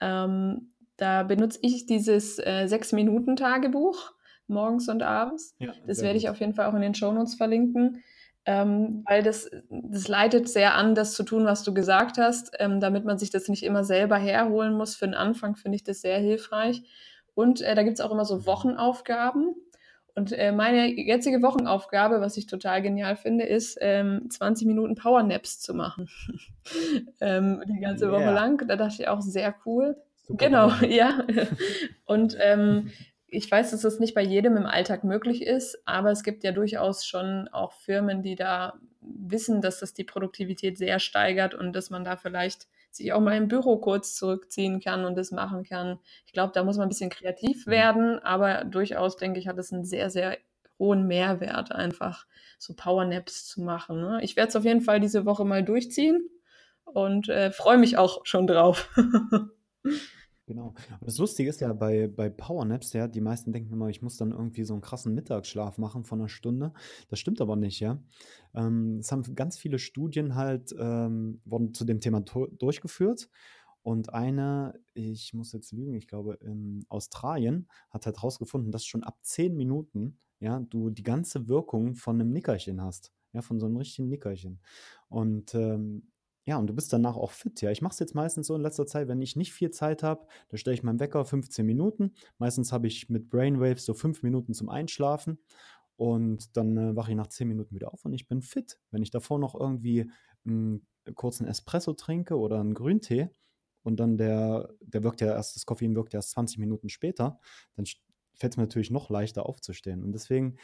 ähm, da benutze ich dieses äh, Sechs-Minuten-Tagebuch morgens und abends. Ja, das werde ich auf jeden Fall auch in den Shownotes verlinken ähm, weil das, das leitet sehr an, das zu tun, was du gesagt hast, ähm, damit man sich das nicht immer selber herholen muss. Für den Anfang finde ich das sehr hilfreich. Und äh, da gibt es auch immer so Wochenaufgaben. Und äh, meine jetzige Wochenaufgabe, was ich total genial finde, ist, ähm, 20 Minuten Powernaps zu machen. [LAUGHS] ähm, die ganze yeah. Woche lang. Da dachte ich auch sehr cool. Super genau, [LAUGHS] ja. Und ähm, ich weiß, dass das nicht bei jedem im Alltag möglich ist, aber es gibt ja durchaus schon auch Firmen, die da wissen, dass das die Produktivität sehr steigert und dass man da vielleicht sich auch mal im Büro kurz zurückziehen kann und das machen kann. Ich glaube, da muss man ein bisschen kreativ mhm. werden, aber durchaus, denke ich, hat es einen sehr, sehr hohen Mehrwert, einfach so Powernaps zu machen. Ne? Ich werde es auf jeden Fall diese Woche mal durchziehen und äh, freue mich auch schon drauf. [LAUGHS] Genau. Und das Lustige ist ja bei, bei Powernaps, ja, die meisten denken immer, ich muss dann irgendwie so einen krassen Mittagsschlaf machen von einer Stunde. Das stimmt aber nicht, ja. Ähm, es haben ganz viele Studien halt, ähm, wurden zu dem Thema durchgeführt. Und eine, ich muss jetzt lügen, ich glaube, in Australien hat halt herausgefunden, dass schon ab zehn Minuten, ja, du die ganze Wirkung von einem Nickerchen hast. Ja, von so einem richtigen Nickerchen. Und ähm, ja, und du bist danach auch fit. Ja, ich mache es jetzt meistens so in letzter Zeit, wenn ich nicht viel Zeit habe, da stelle ich meinen Wecker 15 Minuten. Meistens habe ich mit Brainwaves so fünf Minuten zum Einschlafen und dann äh, wache ich nach 10 Minuten wieder auf und ich bin fit. Wenn ich davor noch irgendwie einen kurzen Espresso trinke oder einen Grüntee und dann der, der wirkt ja erst, das Koffein wirkt ja erst 20 Minuten später, dann fällt es mir natürlich noch leichter aufzustehen. Und deswegen,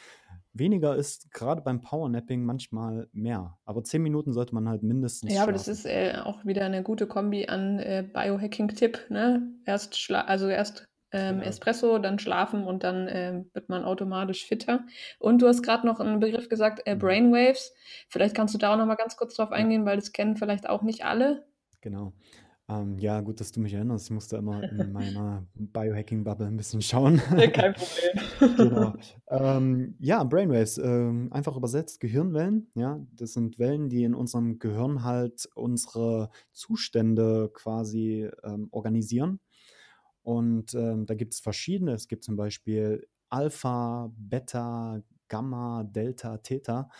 weniger ist gerade beim Powernapping manchmal mehr. Aber 10 Minuten sollte man halt mindestens Ja, aber das ist äh, auch wieder eine gute Kombi an äh, Biohacking-Tipp. Ne? Erst, schla also erst ähm, genau. Espresso, dann schlafen und dann äh, wird man automatisch fitter. Und du hast gerade noch einen Begriff gesagt, äh, mhm. Brainwaves. Vielleicht kannst du da auch noch mal ganz kurz drauf eingehen, weil das kennen vielleicht auch nicht alle. Genau. Ähm, ja, gut, dass du mich erinnerst. Ich musste immer in [LAUGHS] meiner Biohacking-Bubble ein bisschen schauen. kein Problem. [LAUGHS] Genau. Ähm, ja, Brainwaves, ähm, einfach übersetzt Gehirnwellen. Ja, das sind Wellen, die in unserem Gehirn halt unsere Zustände quasi ähm, organisieren. Und ähm, da gibt es verschiedene. Es gibt zum Beispiel Alpha, Beta, Gamma, Delta, Theta.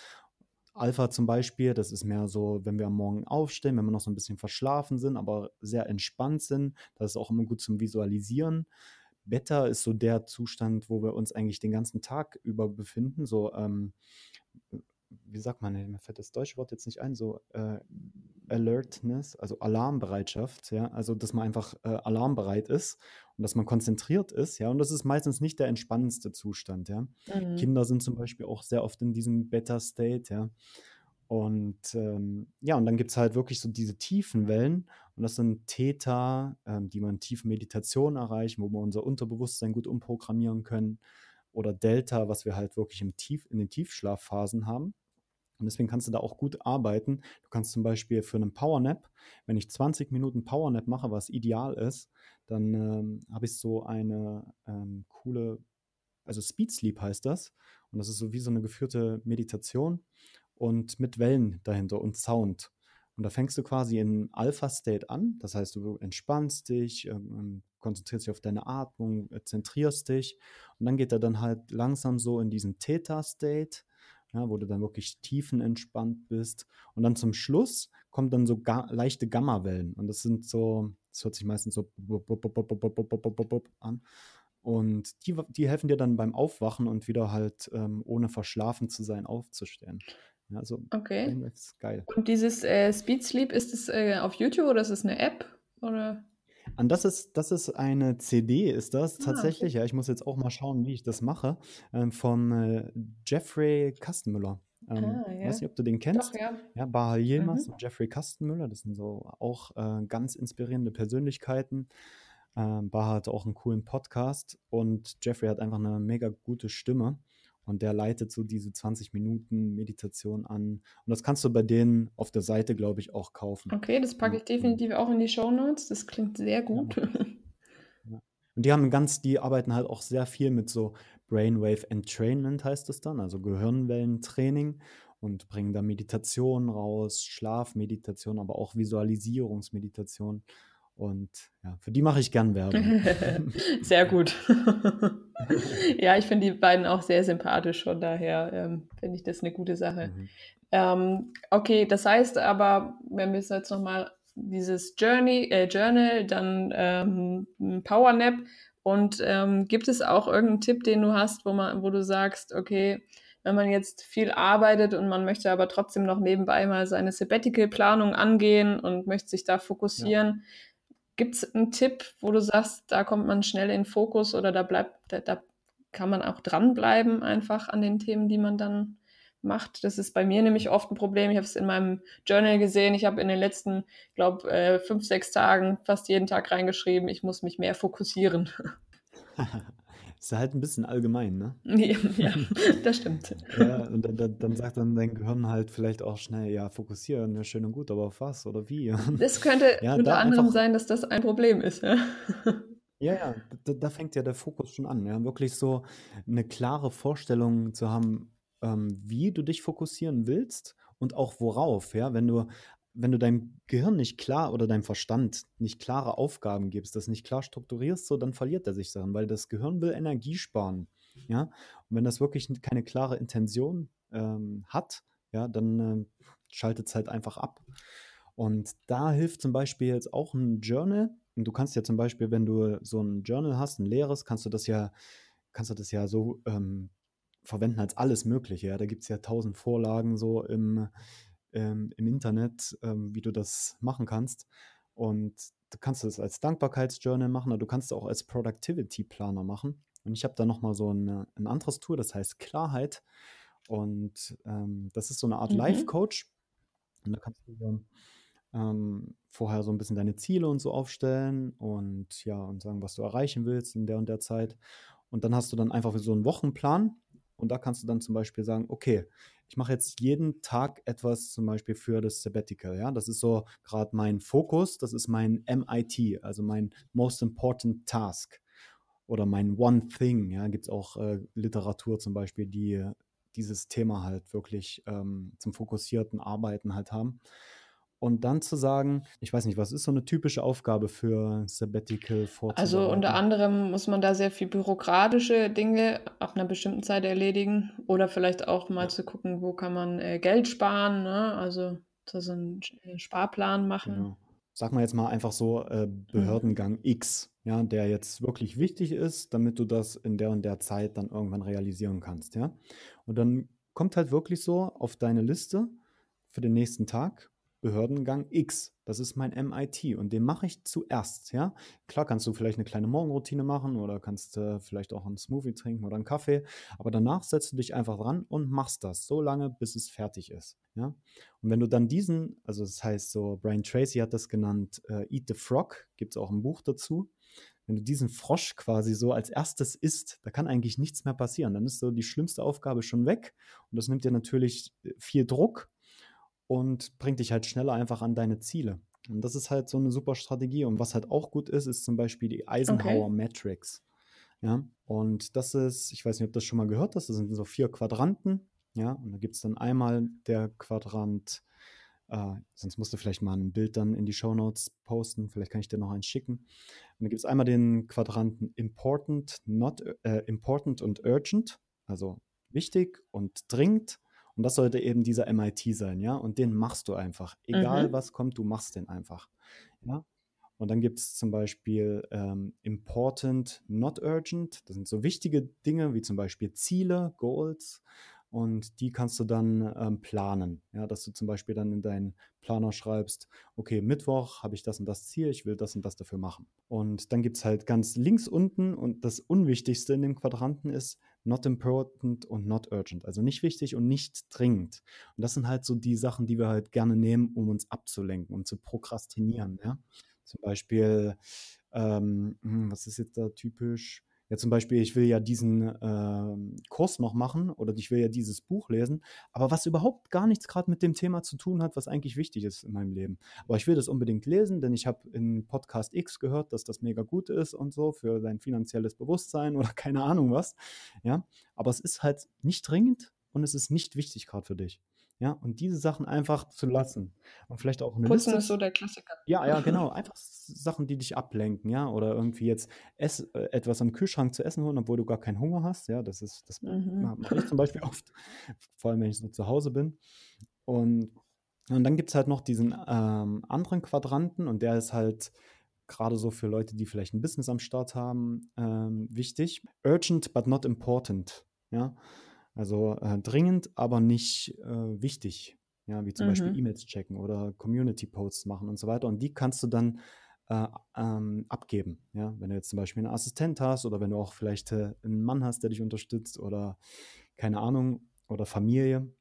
Alpha zum Beispiel, das ist mehr so, wenn wir am Morgen aufstehen, wenn wir noch so ein bisschen verschlafen sind, aber sehr entspannt sind. Das ist auch immer gut zum Visualisieren. Beta ist so der Zustand, wo wir uns eigentlich den ganzen Tag über befinden. So, ähm, wie sagt man, mir fällt das deutsche Wort jetzt nicht ein, so äh, Alertness, also Alarmbereitschaft, ja, also dass man einfach äh, alarmbereit ist und dass man konzentriert ist, ja, und das ist meistens nicht der entspannendste Zustand, ja. Mhm. Kinder sind zum Beispiel auch sehr oft in diesem Beta-State, ja. Und ähm, ja, und dann gibt es halt wirklich so diese tiefen Wellen und das sind Theta, ähm, die man tiefen Meditation erreichen, wo wir unser Unterbewusstsein gut umprogrammieren können oder Delta, was wir halt wirklich im Tief, in den Tiefschlafphasen haben. Und deswegen kannst du da auch gut arbeiten. Du kannst zum Beispiel für einen Powernap, wenn ich 20 Minuten Powernap mache, was ideal ist, dann ähm, habe ich so eine ähm, coole, also Speed Sleep heißt das. Und das ist so wie so eine geführte Meditation und mit Wellen dahinter und Sound. Und da fängst du quasi in Alpha-State an. Das heißt, du entspannst dich, ähm, konzentrierst dich auf deine Atmung, äh, zentrierst dich. Und dann geht er dann halt langsam so in diesen Theta-State ja, wo du dann wirklich tiefenentspannt bist. Und dann zum Schluss kommen dann so ga leichte Gammawellen. Und das sind so, das hört sich meistens so an. Und die, die helfen dir dann beim Aufwachen und wieder halt ähm, ohne verschlafen zu sein aufzustehen. Ja, also okay. ist geil. Und dieses äh, Speed Sleep, ist es äh, auf YouTube oder ist es eine App? Oder? Und das ist, das ist eine CD, ist das Ah, tatsächlich. Ja, ich muss jetzt auch mal schauen, wie ich das mache. Ähm, von äh, Jeffrey Kastenmüller. Ähm, Ah, weiß nicht, ob du den Doch, kennst. ja. Ja, Bahar Yilmaz Mhm. und Jeffrey Kastenmüller, das sind so auch äh, ganz inspirierende Persönlichkeiten. Ähm, Baha hat auch einen coolen Podcast und Jeffrey hat einfach eine mega gute Stimme. Und der leitet so diese 20 Minuten Meditation an. Und das kannst du bei denen auf der Seite, glaube ich, auch kaufen. Okay, das packe ich definitiv auch in die Show Notes. Das klingt sehr gut. Ja. Ja. Und die haben ganz, die arbeiten halt auch sehr viel mit so Brainwave Entrainment heißt es dann, also Gehirnwellentraining und bringen da Meditation raus, Schlafmeditation, aber auch Visualisierungsmeditation. Und ja, für die mache ich gern Werbung. [LAUGHS] sehr gut. [LAUGHS] ja, ich finde die beiden auch sehr sympathisch, von daher ähm, finde ich das eine gute Sache. Mhm. Ähm, okay, das heißt aber, wenn wir jetzt nochmal dieses Journey, äh, Journal, dann ähm, Power Nap und ähm, gibt es auch irgendeinen Tipp, den du hast, wo man, wo du sagst, okay, wenn man jetzt viel arbeitet und man möchte aber trotzdem noch nebenbei mal seine Sabbatical-Planung angehen und möchte sich da fokussieren, ja. Gibt es einen Tipp, wo du sagst, da kommt man schnell in Fokus oder da bleibt, da, da kann man auch dranbleiben einfach an den Themen, die man dann macht. Das ist bei mir nämlich oft ein Problem. Ich habe es in meinem Journal gesehen. Ich habe in den letzten, glaube äh, fünf, sechs Tagen fast jeden Tag reingeschrieben, ich muss mich mehr fokussieren. [LAUGHS] Ist halt ein bisschen allgemein, ne? Ja, [LAUGHS] das stimmt. Ja, und dann, dann, sagt dann dein Gehirn halt vielleicht auch schnell, ja, fokussieren, ja, schön und gut, aber auf was oder wie? [LAUGHS] Das könnte ja, unter anderem einfach, sein, dass das ein Problem ist, ja. Ja, ja, da, da, fängt ja der Fokus schon an, ja, wirklich so eine klare Vorstellung zu haben, ähm, wie du dich fokussieren willst und auch worauf, ja, wenn du wenn du deinem Gehirn nicht klar oder deinem Verstand nicht klare Aufgaben gibst, das nicht klar strukturierst, so dann verliert er sich daran, weil das Gehirn will Energie sparen. Ja, und wenn das wirklich keine klare Intention ähm, hat, ja, dann äh, schaltet es halt einfach ab. Und da hilft zum Beispiel jetzt auch ein Journal. Und du kannst ja zum Beispiel, wenn du so ein Journal hast, ein leeres, kannst du das ja, kannst du das ja so ähm, verwenden als alles Mögliche. Ja? Da gibt es ja tausend Vorlagen so im, ähm, im Internet, ähm, wie du das machen kannst. Und du kannst es als Dankbarkeitsjournal machen oder du kannst es auch als Productivity Planner machen. Und ich habe da nochmal so ein, ein anderes Tool, das heißt Klarheit. Und ähm, das ist so eine Art Mhm. Life-Coach. Und da kannst du ähm, vorher so ein bisschen deine Ziele und so aufstellen und ja, und sagen, was du erreichen willst in der und der Zeit. Und dann hast du dann einfach so einen Wochenplan und da kannst du dann zum Beispiel sagen, okay, ich mache jetzt jeden Tag etwas zum Beispiel für das Sabbatical. Ja, das ist so gerade mein Fokus, das ist mein MIT, also mein Most Important Task oder mein One Thing. Ja, gibt es auch äh, Literatur zum Beispiel, die dieses Thema halt wirklich ähm, zum fokussierten Arbeiten halt haben. Und dann zu sagen, ich weiß nicht, was ist so eine typische Aufgabe für Sabbatical Also unter vorzubereiten? anderem muss man da sehr viel bürokratische Dinge ab einer bestimmten Zeit erledigen oder vielleicht auch mal Ja, zu gucken, wo kann man äh, Geld sparen, ne? Also so so einen äh, Sparplan machen. genau. Sag mal jetzt mal einfach so äh, Mhm. Behördengang X, ja, der jetzt wirklich wichtig ist, damit du das in der und der Zeit dann irgendwann realisieren kannst, ja. Und dann kommt halt wirklich so auf deine Liste für den nächsten Tag Behördengang X. Das ist mein MIT und den mache ich zuerst, ja. Klar kannst du vielleicht eine kleine Morgenroutine machen oder kannst äh, vielleicht auch einen Smoothie trinken oder einen Kaffee, aber danach setzt du dich einfach dran und machst das so lange, bis es fertig ist, ja. Und wenn du dann diesen, also das heißt so, Brian Tracy hat das genannt, äh, Eat the Frog, gibt es auch ein Buch dazu. Wenn du diesen Frosch quasi so als erstes isst, da kann eigentlich nichts mehr passieren. Dann ist so die schlimmste Aufgabe schon weg und das nimmt dir natürlich äh, viel Druck und bringt dich halt schneller einfach an deine Ziele. Und das ist halt so eine super Strategie. Und was halt auch gut ist, ist zum Beispiel die Eisenhower Okay. Matrix. Ja, und das ist, ich weiß nicht, ob du das schon mal gehört hast, das sind so vier Quadranten. Ja, und da gibt es dann einmal der Quadrant, äh, sonst musst du vielleicht mal ein Bild dann in die Show Notes posten, vielleicht kann ich dir noch eins schicken. Und dann gibt es einmal den Quadranten Important, not, äh, Important und Urgent, also wichtig und dringend. Und das sollte eben dieser MIT sein, ja. Und den machst du einfach. Egal Mhm. was kommt, du machst den einfach. Ja. Und dann gibt es zum Beispiel ähm, Important, Not Urgent. Das sind so wichtige Dinge wie zum Beispiel Ziele, Goals. Und die kannst du dann ähm, planen. Ja, dass du zum Beispiel dann in deinen Planer schreibst, okay, Mittwoch habe ich das und das Ziel, ich will das und das dafür machen. Und dann gibt es halt ganz links unten und das Unwichtigste in dem Quadranten ist not important und not urgent. Also nicht wichtig und nicht dringend. Und das sind halt so die Sachen, die wir halt gerne nehmen, um uns abzulenken, um zu prokrastinieren. Ja? Zum Beispiel, ähm, hm, was ist jetzt da typisch? Ja, zum Beispiel, ich will ja diesen ähm, Kurs noch machen oder ich will ja dieses Buch lesen, aber was überhaupt gar nichts gerade mit dem Thema zu tun hat, was eigentlich wichtig ist in meinem Leben. Aber ich will das unbedingt lesen, denn ich habe in Podcast X gehört, dass das mega gut ist und so für dein finanzielles Bewusstsein oder [LAUGHS] keine Ahnung was. Ja, aber es ist halt nicht dringend und es ist nicht wichtig gerade für dich. Ja, und diese Sachen einfach zu lassen und vielleicht auch eine Putzen Liste ist so der Klassiker. ja, ja, [LAUGHS] genau. Einfach Sachen, die dich ablenken, ja? Oder irgendwie jetzt ess äh, etwas am Kühlschrank zu essen holen, obwohl du gar keinen Hunger hast, ja? Das ist das Mhm. ma mache ich zum Beispiel [LAUGHS] oft, vor allem, wenn ich so zu Hause bin. Und und dann gibt's halt noch diesen, ähm, anderen Quadranten und der ist halt grade so für Leute, die vielleicht 'n Business am Start haben, ähm, wichtig. Urgent but not important, ja? Also, äh, dringend, aber nicht, äh, wichtig, ja, wie zum Beispiel Mhm. E-Mails checken oder Community Posts machen und so weiter. Und die kannst du dann, äh, ähm, abgeben, ja? Wenn du jetzt zum Beispiel 'n Assistent hast oder wenn du auch vielleicht, äh, 'n Mann hast, der dich unterstützt oder keine Ahnung, oder Familie,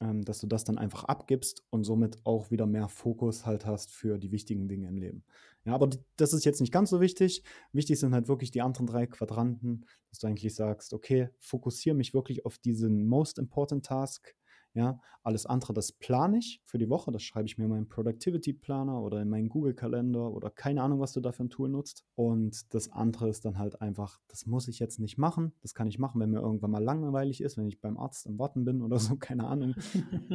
ähm, dass du das dann einfach abgibst und somit auch wieder mehr Fokus halt hast für die wichtigen Dinge im Leben. Ja, aber das ist jetzt nicht ganz so wichtig. Wichtig sind halt wirklich die anderen 3 Quadranten, dass du eigentlich sagst: „Okay, fokussiere mich wirklich auf diesen most important task“, ja? Alles andere, das plane ich für die Woche, das schreibe ich mir in meinen Productivity Planner oder in meinen Google-Kalender oder keine Ahnung, was du da für 'n Tool nutzt. Und das andere ist dann halt einfach, das muss ich jetzt nicht machen. Das kann ich machen, wenn mir irgendwann mal langweilig ist, wenn ich beim Arzt am Warten bin oder [LAUGHS] so, keine Ahnung,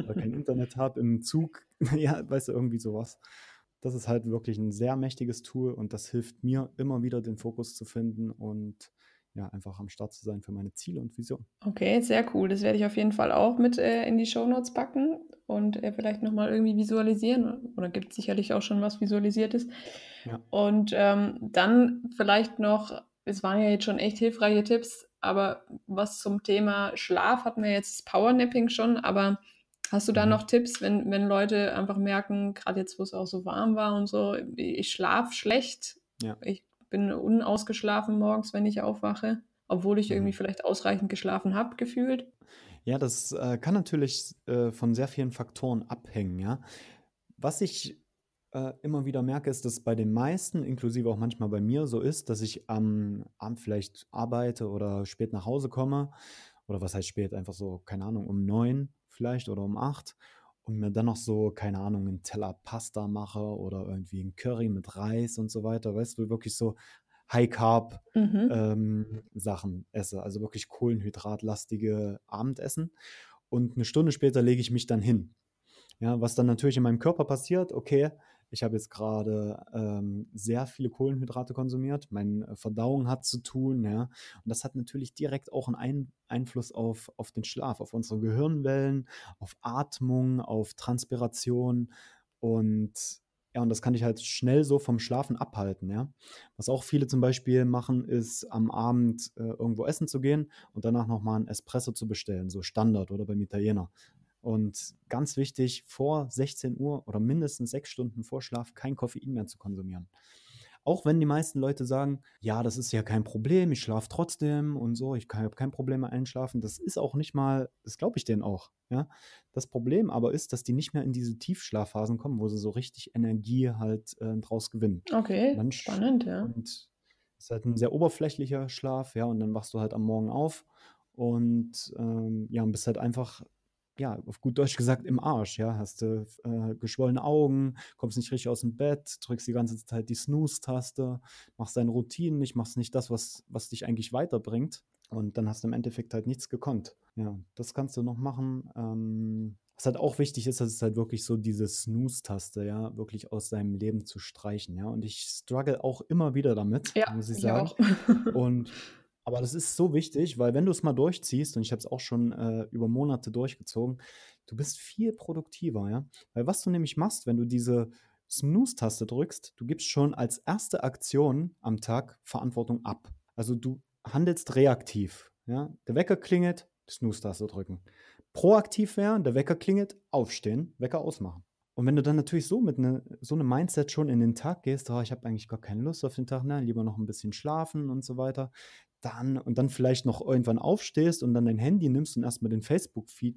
oder kein [LAUGHS] Internet habe im Zug. [LAUGHS] Ja, weißt du, irgendwie so was. Das ist halt wirklich 'n sehr mächtiges Tool und das hilft mir immer wieder, den Fokus zu finden und, ja, einfach am Start zu sein für meine Ziele und Vision. Okay, sehr cool. Das werde ich auf jeden Fall auch mit, äh, in die Shownotes packen und, äh, vielleicht noch mal irgendwie visualisieren oder gibt sicherlich auch schon was Visualisiertes. Ja. Und, ähm, dann vielleicht noch es waren ja jetzt schon echt hilfreiche Tipps, aber was zum Thema Schlaf hatten wir jetzt Powernapping schon, aber Hast du da Mhm. noch Tipps, wenn, wenn Leute einfach merken, gerade jetzt, wo es auch so warm war und so, ich schlafe schlecht, Ja. ich bin unausgeschlafen morgens, wenn ich aufwache, obwohl ich irgendwie Mhm. vielleicht ausreichend geschlafen habe, gefühlt? Ja, das, äh, kann natürlich, äh, von sehr vielen Faktoren abhängen, ja. Was ich, äh, immer wieder merke, ist, dass bei den meisten, inklusive auch manchmal bei mir so ist, dass ich am Abend vielleicht arbeite oder spät nach Hause komme oder was heißt spät, einfach so, keine Ahnung, um 9 vielleicht oder um 8 und mir dann noch so, keine Ahnung, 'n Teller Pasta mache oder irgendwie 'n Curry mit Reis und so weiter, weißt du, wirklich so High Carb, Mhm. ähm, Sachen esse, also wirklich kohlenhydratlastige Abendessen. Und 'ne Stunde später lege ich mich dann hin. Ja, was dann natürlich in meinem Körper passiert, okay, ich habe jetzt grade, ähm, sehr viele Kohlenhydrate konsumiert, meine Verdauung hat zu tun, ja? Und das hat natürlich direkt auch 'n Ein Einfluss auf auf den Schlaf, auf unsere Gehirnwellen, auf Atmung, auf Transpiration und ja, und das kann dich halt schnell so vom Schlafen abhalten, ja? Was auch viele zum Beispiel machen, ist am Abend, äh, irgendwo essen zu gehen und danach noch mal 'n Espresso zu bestellen, so Standard oder beim Italiener. Und ganz wichtig, vor 16:00 oder mindestens 6 Stunden vor Schlaf kein Koffein mehr zu konsumieren. Auch wenn die meisten Leute sagen: „Ja, das ist ja kein Problem, ich schlafe trotzdem und so, ich habe kein Problem mit Einschlafen.“ Das ist auch nicht mal das glaube ich denen auch, ja? Das Problem aber ist, dass die nicht mehr in diese Tiefschlafphasen kommen, wo sie so richtig Energie halt, äh, draus gewinnen. Okay, dann spannend, ja. und ist halt 'n sehr oberflächlicher Schlaf, ja, und dann wachst du halt am Morgen auf und, ähm, ja, und bist halt einfach, ja, auf gut Deutsch gesagt, im Arsch, ja? Hast du äh, geschwollene Augen, kommst nicht richtig aus'm Bett, drückst die ganze Zeit die Snooze-Taste, machst deine Routinen nicht, machst nicht das, was was dich eigentlich weiterbringt. Und dann hast du im Endeffekt halt nichts gekonnt. Ja, das kannst du noch machen. Ähm, was halt auch wichtig ist, das ist halt wirklich so diese Snooze-Taste, ja, wirklich aus deinem Leben zu streichen, ja? Und ich struggle auch immer wieder damit, Ja, muss ich ich sagen. auch. [LAUGHS] Und aber das ist so wichtig, weil wenn du's mal durchziehst und ich habe es auch schon, äh, über Monate durchgezogen, du bist viel produktiver, ja? Weil was du nämlich machst, wenn du diese Snooze-Taste drückst, du gibst schon als erste Aktion am Tag Verantwortung ab. Also, du handelst reaktiv, ja? Der Wecker klingelt, Snooze-Taste drücken. Proaktiv wäre, der Wecker klingelt, aufstehen, Wecker ausmachen. Und wenn du dann natürlich so mit 'ne so 'nem Mindset schon in den Tag gehst: „Oh, ich habe eigentlich gar keine Lust auf den Tag, ne, lieber noch 'n bisschen schlafen“ und so weiter, dann und dann vielleicht noch irgendwann aufstehst und dann dein Handy nimmst und erst mal den Facebook-Feed,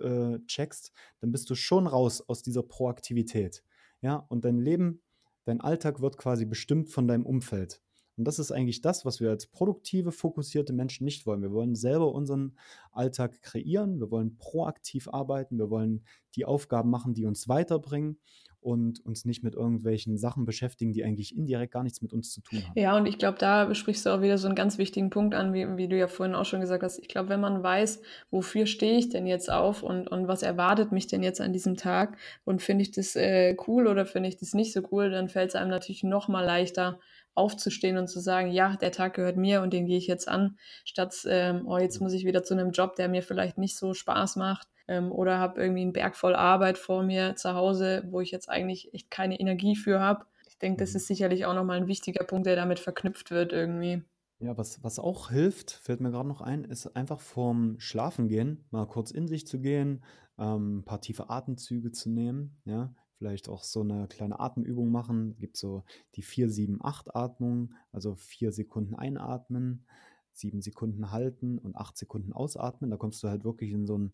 äh, checkst, dann bist du schon raus aus dieser Proaktivität, ja? Und dein Leben dein Alltag wird quasi bestimmt von deinem Umfeld. Und das ist eigentlich das, was wir als produktive, fokussierte Menschen nicht wollen. Wir wollen selber unseren Alltag kreieren, wir wollen proaktiv arbeiten, wir wollen die Aufgaben machen, die uns weiterbringen und uns nicht mit irgendwelchen Sachen beschäftigen, die eigentlich indirekt gar nichts mit uns zu tun haben. Ja, und ich glaube, da sprichst du auch wieder so 'n ganz wichtigen Punkt an, wie wie du ja vorhin auch schon gesagt hast. Ich glaube, wenn man weiß, wofür stehe ich denn jetzt auf und und was erwartet mich denn jetzt an diesem Tag und finde ich das, äh, cool oder finde ich das nicht so cool, dann fällt's einem natürlich noch mal leichter, aufzustehen und zu sagen: „Ja, der Tag gehört mir und den gehe ich jetzt an“, statt, ähm: „Oh, jetzt muss ich wieder zu 'nem Job, der mir vielleicht nicht so Spaß macht, ähm, oder habe irgendwie 'n Berg voll Arbeit vor mir zu Hause, wo ich jetzt eigentlich echt keine Energie für habe.“ Ich denke, das Mhm. ist sicherlich auch noch mal 'n wichtiger Punkt, der damit verknüpft wird irgendwie. Ja, was was auch hilft, fällt mir grad noch ein, ist einfach vorm Schlafengehen mal kurz in sich zu gehen, ähm, 'n paar tiefe Atemzüge zu nehmen, ja? Vielleicht auch so 'ne kleine Atemübung machen. Gibt so die 4-7-8-Atmung, also 4 Sekunden einatmen, 7 Sekunden halten und 8 Sekunden ausatmen. Da kommst du halt wirklich in so 'n,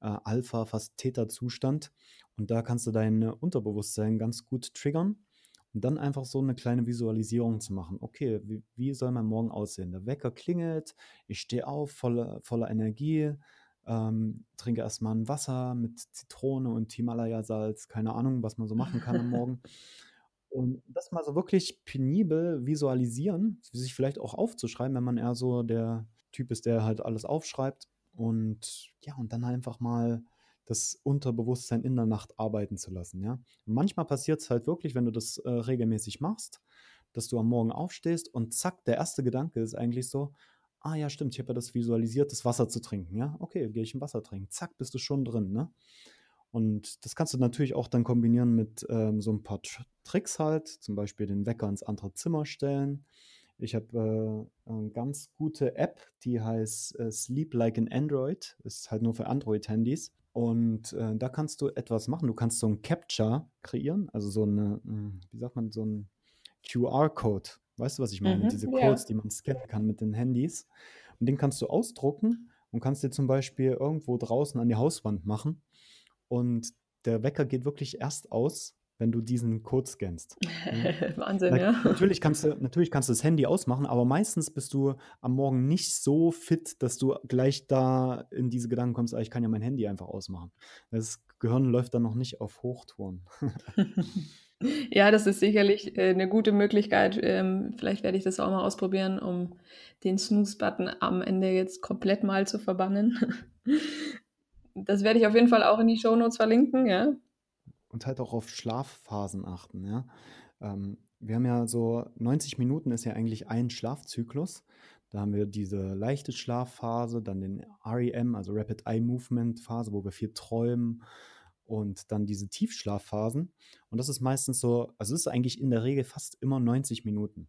äh, Alpha, fast Theta-Zustand. Und da kannst du dein Unterbewusstsein ganz gut triggern und dann einfach so 'ne kleine Visualisierung zu machen. Okay, wie wie soll mein Morgen aussehen? Der Wecker klingelt, ich stehe auf voller voller Energie, ähm, trinke erst mal 'n Wasser mit Zitrone und Himalayasalz, keine Ahnung, was man so machen kann am Morgen. [LAUGHS] Und das mal so wirklich penibel visualisieren, sich vielleicht auch aufzuschreiben, wenn man eher so der Typ ist, der halt alles aufschreibt. Und ja, und dann einfach mal das Unterbewusstsein in der Nacht arbeiten zu lassen, ja? Manchmal passiert's halt wirklich, wenn du das, äh, regelmäßig machst, dass du am Morgen aufstehst und zack, der erste Gedanke ist eigentlich so: „Ah ja, stimmt, ich habe ja das visualisiert, das Wasser zu trinken, ja? Okay, gehe ich 'n Wasser trinken.“ Zack, bist du schon drin, ne? Und das kannst du natürlich auch dann kombinieren mit, ähm, so 'n paar Tr Tricks halt, zum Beispiel den Wecker ins andere Zimmer stellen. Ich habe, äh, 'ne ganz gute App, die heißt, äh, „Sleep Like an Android“, ist halt nur für Android-Handys. Und äh, da kannst du etwas machen. Du kannst so ein Capture kreieren, also so eine, hm, wie sagt man, so ein QR-Code. Weißt du, was ich meine? Mhm, Diese ja. Codes, die man scannen kann mit den Handys. Und den kannst du ausdrucken und kannst dir zum Beispiel irgendwo draußen an die Hauswand machen. Und der Wecker geht wirklich erst aus, wenn du diesen Code scannst. [LAUGHS] Mhm. Wahnsinn, Na, ja. natürlich kannst du, natürlich kannst du das Handy ausmachen, aber meistens bist du am Morgen nicht so fit, dass du gleich da in diese Gedanken kommst, ah, ich kann ja mein Handy einfach ausmachen. Das Gehirn läuft dann noch nicht auf Hochtouren. [LAUGHS] Ja, das ist sicherlich äh, eine gute Möglichkeit. Ähm, vielleicht werde ich das auch mal ausprobieren, um den Snooze-Button am Ende jetzt komplett mal zu verbannen. [LAUGHS] Das werde ich auf jeden Fall auch in die Shownotes verlinken, ja. Und halt auch auf Schlafphasen achten, ja. Ähm, wir haben ja so 90 Minuten ist ja eigentlich ein Schlafzyklus. Da haben wir diese leichte Schlafphase, dann den REM, also Rapid Eye Movement Phase, wo wir viel träumen und dann diese Tiefschlafphasen. Und das ist meistens so, also es ist eigentlich in der Regel fast immer 90 Minuten.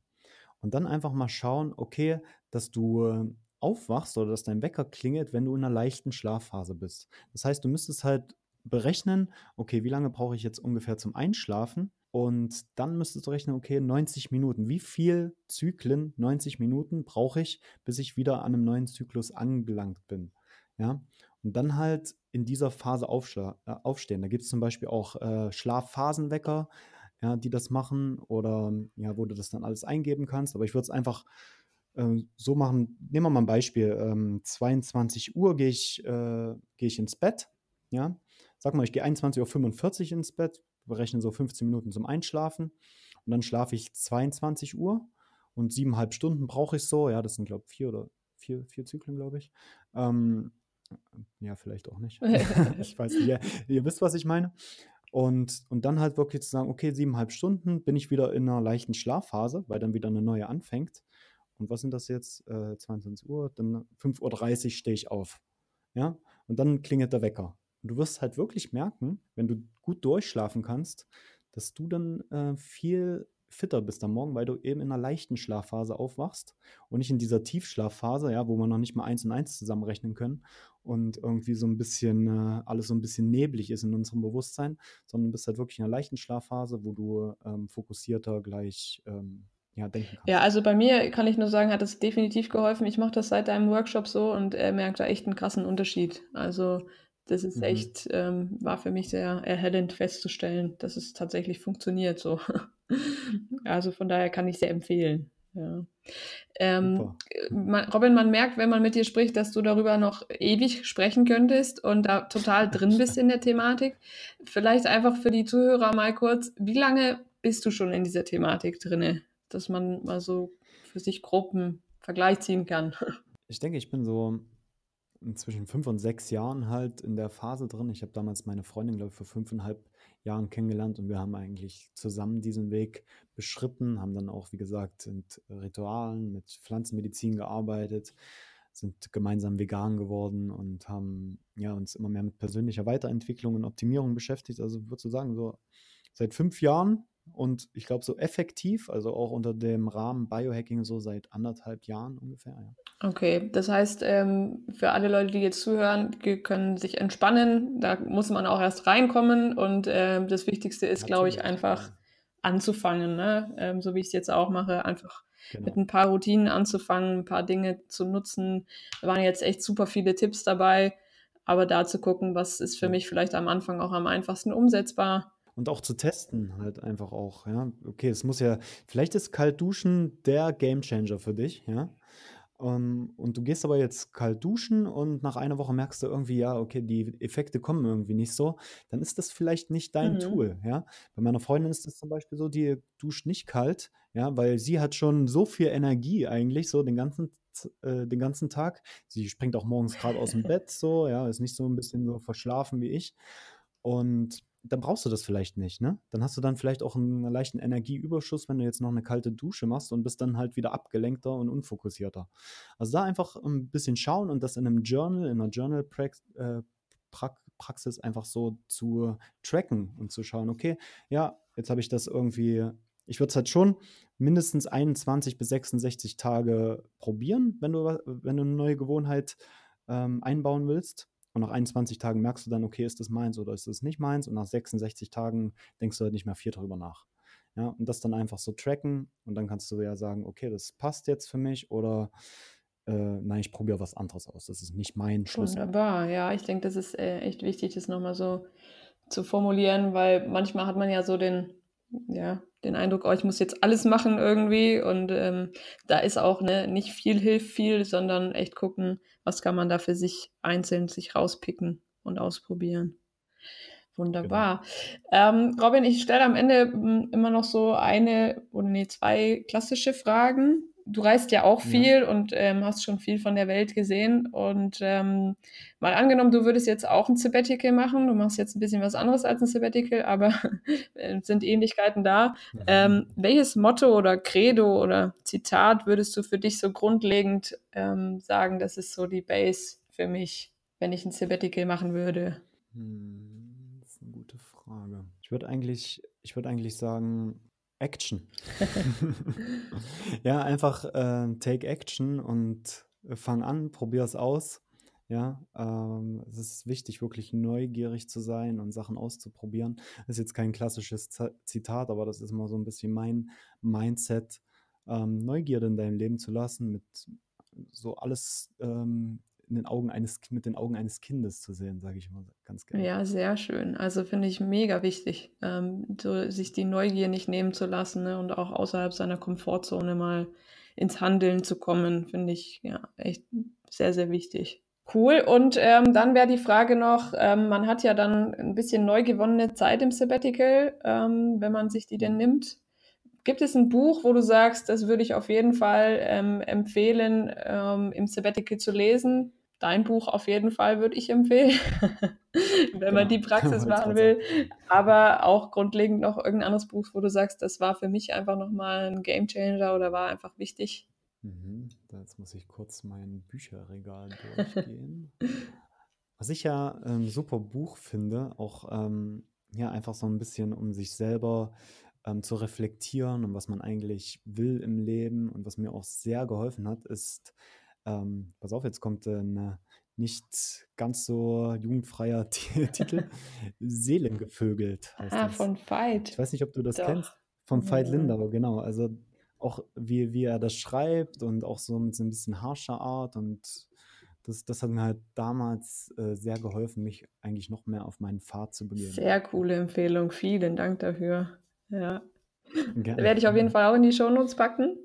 Und dann einfach mal schauen, okay, dass du äh, aufwachst oder dass dein Wecker klingelt, wenn du in einer leichten Schlafphase bist. Das heißt, du müsstest halt berechnen, okay, wie lange brauche ich jetzt ungefähr zum Einschlafen? Und dann müsstest du rechnen, okay, 90 Minuten. Wie viel Zyklen, 90 Minuten brauche ich, bis ich wieder an einem neuen Zyklus angelangt bin? Ja, und dann halt in dieser Phase äh, aufstehen. Da gibt es zum Beispiel auch äh, Schlafphasenwecker, ja, die das machen oder ja, wo du das dann alles eingeben kannst. Aber ich würde es einfach äh, so machen. Nehmen wir mal ein Beispiel. Ähm, 22 Uhr gehe ich, äh, gehe ich ins Bett. Ja, sag mal, ich gehe 21.45 Uhr ins Bett, berechne so 15 Minuten zum Einschlafen und dann schlafe ich 22 Uhr und siebeneinhalb Stunden brauche ich so. Ja, das sind, glaube ich, vier oder vier, vier Zyklen, glaube ich. Ähm, ja, vielleicht auch nicht. [LAUGHS] [LAUGHS] ich weiß nicht. Ihr, ihr wisst, was ich meine. Und, und dann halt wirklich zu sagen, okay, siebeneinhalb Stunden bin ich wieder in einer leichten Schlafphase, weil dann wieder eine neue anfängt. Und was sind das jetzt? Äh, 22 Uhr, dann 5.30 Uhr stehe ich auf. Ja, und dann klingelt der Wecker. Du wirst halt wirklich merken, wenn du gut durchschlafen kannst, dass du dann äh, viel fitter bist am Morgen, weil du eben in einer leichten Schlafphase aufwachst und nicht in dieser Tiefschlafphase, ja, wo wir noch nicht mal eins und eins zusammenrechnen können und irgendwie so ein bisschen äh, alles so ein bisschen neblig ist in unserem Bewusstsein, sondern bist halt wirklich in einer leichten Schlafphase, wo du ähm, fokussierter gleich ähm, ja, denken kannst. Ja, also bei mir kann ich nur sagen, hat es definitiv geholfen. Ich mache das seit deinem Workshop so und äh, merke da echt einen krassen Unterschied. Also das ist Mhm. echt, ähm, war für mich sehr erhellend festzustellen, dass es tatsächlich funktioniert so. [LAUGHS] Also von daher kann ich sehr empfehlen. Ja. Ähm, man, Robin, man merkt, wenn man mit dir spricht, dass du darüber noch ewig sprechen könntest und da total drin bist in der Thematik. Vielleicht einfach für die Zuhörer mal kurz, wie lange bist du schon in dieser Thematik drinne, dass man mal so für sich einen Vergleich ziehen kann? Ich denke, ich bin so zwischen fünf und sechs Jahren halt in der Phase drin. Ich habe damals meine Freundin, glaube ich, vor fünfeinhalb Jahren kennengelernt und wir haben eigentlich zusammen diesen Weg beschritten, haben dann auch, wie gesagt, mit Ritualen, mit Pflanzenmedizin gearbeitet, sind gemeinsam vegan geworden und haben ja, uns immer mehr mit persönlicher Weiterentwicklung und Optimierung beschäftigt. Also würdest du sagen, so seit fünf Jahren und ich glaube so effektiv, also auch unter dem Rahmen Biohacking so seit anderthalb Jahren ungefähr. Ja. Okay, das heißt, ähm, für alle Leute, die jetzt zuhören, die können sich entspannen. Da muss man auch erst reinkommen und ähm, das Wichtigste ist, glaube ich, einfach anzufangen, ne? Ähm, so wie ich es jetzt auch mache, einfach mit Genau. ein paar Routinen anzufangen, ein paar Dinge zu nutzen. Da waren jetzt echt super viele Tipps dabei, aber da zu gucken, was ist für mich vielleicht am Anfang auch am einfachsten umsetzbar. Und auch zu testen halt einfach auch, ja. Okay, es muss ja, vielleicht ist kalt duschen der Gamechanger für dich, ja. Ähm, und du gehst aber jetzt kalt duschen und nach einer Woche merkst du irgendwie, ja, okay, die Effekte kommen irgendwie nicht so, dann ist das vielleicht nicht dein Mhm. Tool, ja. Bei meiner Freundin ist das zum Beispiel so, die duscht nicht kalt, ja, weil sie hat schon so viel Energie eigentlich, so den ganzen, äh, den ganzen Tag. Sie springt auch morgens gerade aus dem Bett, so, ja, ist nicht so ein bisschen so verschlafen wie ich. Und dann brauchst du das vielleicht nicht, ne? Dann hast du dann vielleicht auch einen leichten Energieüberschuss, wenn du jetzt noch eine kalte Dusche machst und bist dann halt wieder abgelenkter und unfokussierter. Also da einfach ein bisschen schauen und das in einem Journal, in einer Journal-Praxis äh, Prax- Praxis einfach so zu tracken und zu schauen, okay, ja, jetzt habe ich das irgendwie, ich würde es halt schon mindestens 21 bis 66 Tage probieren, wenn du, wenn du eine neue Gewohnheit ähm, einbauen willst. Und nach 21 Tagen merkst du dann, okay, ist das meins oder ist das nicht meins? Und nach 66 Tagen denkst du halt nicht mehr viel darüber nach. Ja, und das dann einfach so tracken und dann kannst du ja sagen, okay, das passt jetzt für mich oder äh, nein, ich probiere was anderes aus. Das ist nicht mein Schlüssel. Wunderbar, ja, ich denke, das ist äh, echt wichtig, das nochmal so zu formulieren, weil manchmal hat man ja so den, ja, den Eindruck, oh, ich muss jetzt alles machen irgendwie und ähm, da ist auch ne, nicht viel hilft viel, sondern echt gucken, was kann man da für sich einzeln sich rauspicken und ausprobieren. Wunderbar. Genau. Ähm, Robin, ich stelle am Ende hm, immer noch so eine oder nee, zwei klassische Fragen du reist ja auch viel ja. und ähm, hast schon viel von der Welt gesehen. Und ähm, mal angenommen, du würdest jetzt auch ein Sabbatical machen. Du machst jetzt ein bisschen was anderes als ein Sabbatical, aber [LAUGHS] sind Ähnlichkeiten da. Mhm. Ähm, welches Motto oder Credo oder Zitat würdest du für dich so grundlegend ähm, sagen, das ist so die Base für mich, wenn ich ein Sabbatical machen würde? Hm, das ist eine gute Frage. Ich würde eigentlich, ich würde eigentlich sagen, Action. [LAUGHS] ja, einfach äh, take Action und fang an, probier es aus. Ja, ähm, es ist wichtig, wirklich neugierig zu sein und Sachen auszuprobieren. Das ist jetzt kein klassisches Zitat, aber das ist mal so ein bisschen mein Mindset, ähm, Neugierde in deinem Leben zu lassen, mit so alles ähm, in den Augen eines, mit den Augen eines Kindes zu sehen, sage ich immer ganz gerne. Ja, sehr schön. Also finde ich mega wichtig, ähm, so, sich die Neugier nicht nehmen zu lassen ne, und auch außerhalb seiner Komfortzone mal ins Handeln zu kommen, finde ich ja echt sehr, sehr wichtig. Cool. Und ähm, dann wäre die Frage noch, ähm, man hat ja dann ein bisschen neu gewonnene Zeit im Sabbatical, ähm, wenn man sich die denn nimmt. Gibt es ein Buch, wo du sagst, das würde ich auf jeden Fall ähm, empfehlen, ähm, im Sabbatical zu lesen? Dein Buch auf jeden Fall würde ich empfehlen, [LAUGHS] wenn genau. man die Praxis machen will. Aber auch grundlegend noch irgendein anderes Buch, wo du sagst, das war für mich einfach nochmal ein Game Changer oder war einfach wichtig. Mhm. Jetzt muss ich kurz mein Bücherregal durchgehen. [LAUGHS] Was ich ja ein ähm, super Buch finde, auch ähm, ja einfach so ein bisschen, um sich selber ähm, zu reflektieren und was man eigentlich will im Leben und was mir auch sehr geholfen hat, ist ähm, pass auf, jetzt kommt ein nicht ganz so jugendfreier [LAUGHS] Titel. Seelengevögelt heißt ah, das. von Veit. Ich weiß nicht, ob du das Doch. kennst. Von Veit ja. Lindau, genau. Also auch wie, wie er das schreibt und auch so mit so ein bisschen harscher Art und das, das hat mir halt damals äh, sehr geholfen, mich eigentlich noch mehr auf meinen Pfad zu begeben. Sehr coole Empfehlung, vielen Dank dafür. Ja. Gerne. Werde ich auf jeden Fall auch in die Shownotes packen.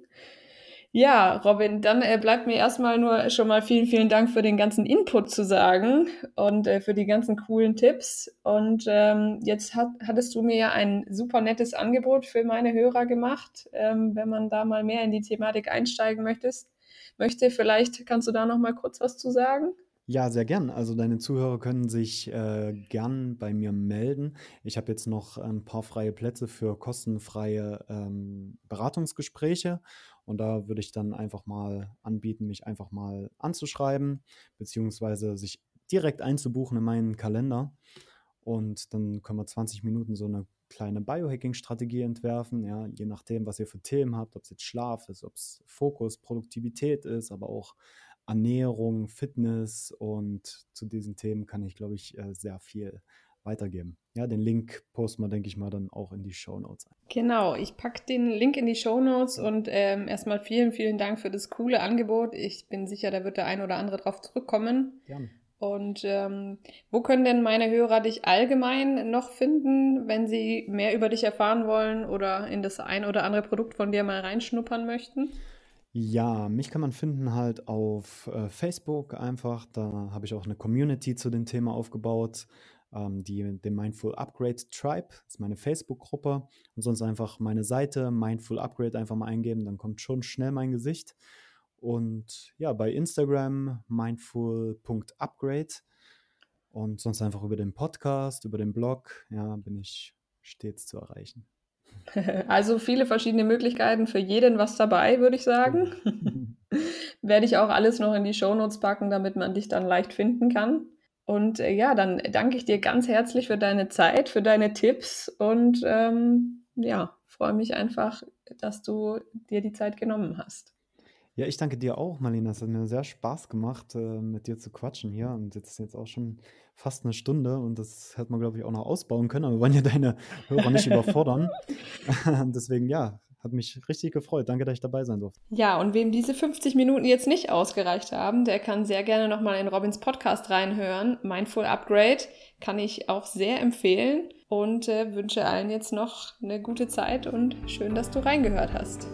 Ja, Robin, dann äh, bleibt mir erstmal nur schon mal vielen, vielen Dank für den ganzen Input zu sagen und äh, für die ganzen coolen Tipps. Und ähm, jetzt hat, hattest du mir ja ein super nettes Angebot für meine Hörer gemacht, ähm, wenn man da mal mehr in die Thematik einsteigen möchtest, möchte. Vielleicht kannst du da noch mal kurz was zu sagen? Ja, sehr gern. Also deine Zuhörer können sich äh, gern bei mir melden. Ich habe jetzt noch ein paar freie Plätze für kostenfreie ähm, Beratungsgespräche und da würde ich dann einfach mal anbieten, mich einfach mal anzuschreiben, beziehungsweise sich direkt einzubuchen in meinen Kalender. Und dann können wir 20 Minuten so eine kleine Biohacking-Strategie entwerfen, ja, je nachdem, was ihr für Themen habt, ob es jetzt Schlaf ist, ob es Fokus, Produktivität ist, aber auch Ernährung, Fitness und zu diesen Themen kann ich, glaube ich, äh, sehr viel weitergeben. Ja, den Link posten wir, denke ich mal, dann auch in die Show Notes ein. Genau, ich packe den Link in die Show Notes und ähm, erstmal vielen, vielen Dank für das coole Angebot. Ich bin sicher, da wird der ein oder andere drauf zurückkommen. Gerne. Und ähm, wo können denn meine Hörer dich allgemein noch finden, wenn sie mehr über dich erfahren wollen oder in das ein oder andere Produkt von dir mal reinschnuppern möchten? Ja, mich kann man finden halt auf äh, Facebook einfach. Da habe ich auch eine Community zu dem Thema aufgebaut ähm, die, den Mindful Upgrade Tribe, das ist meine Facebook-Gruppe. Und sonst einfach meine Seite Mindful Upgrade einfach mal eingeben, dann kommt schon schnell mein Gesicht. Und ja, bei Instagram mindful.upgrade und sonst einfach über den Podcast, über den Blog, ja, bin ich stets zu erreichen. [LAUGHS] Also viele verschiedene Möglichkeiten für jeden was dabei, würde ich sagen. [LAUGHS] Werde ich auch alles noch in die Shownotes packen, damit man dich dann leicht finden kann. Und äh, ja, dann danke ich dir ganz herzlich für deine Zeit, für deine Tipps und ähm, ja, freue mich einfach, dass du dir die Zeit genommen hast. Ja, ich danke dir auch, Marlene. Es hat mir sehr Spaß gemacht, äh, mit dir zu quatschen hier. Und jetzt ist jetzt auch schon fast eine Stunde und das hätte man, glaube ich, auch noch ausbauen können. Aber wir wollen ja deine Hörer nicht [LAUGHS] überfordern. [LAUGHS] [LAUGHS] Deswegen, ja, hat mich richtig gefreut. Danke, dass ich dabei sein durfte. Ja, und wem diese 50 Minuten jetzt nicht ausgereicht haben, der kann sehr gerne nochmal in Robins Podcast reinhören. Mindful Upgrade kann ich auch sehr empfehlen und äh, wünsche allen jetzt noch eine gute Zeit und schön, dass du reingehört hast.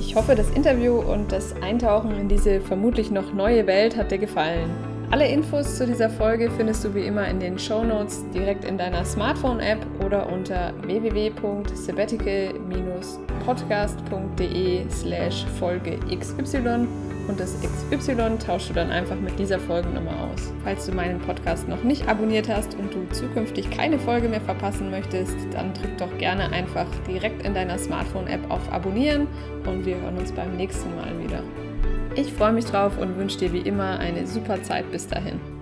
Ich hoffe, das Interview und das Eintauchen in diese vermutlich noch neue Welt hat dir gefallen. Alle Infos zu dieser Folge findest du wie immer in den Show Notes direkt in deiner Smartphone-App oder unter www.sabbatical-podcast.de slash Folge XY und das XY tauschst du dann einfach mit dieser Folgennummer aus. Falls du meinen Podcast noch nicht abonniert hast und du zukünftig keine Folge mehr verpassen möchtest, dann drück doch gerne einfach direkt in deiner Smartphone-App auf Abonnieren und wir hören uns beim nächsten Mal wieder. Ich freue mich drauf und wünsche dir wie immer eine super Zeit bis dahin.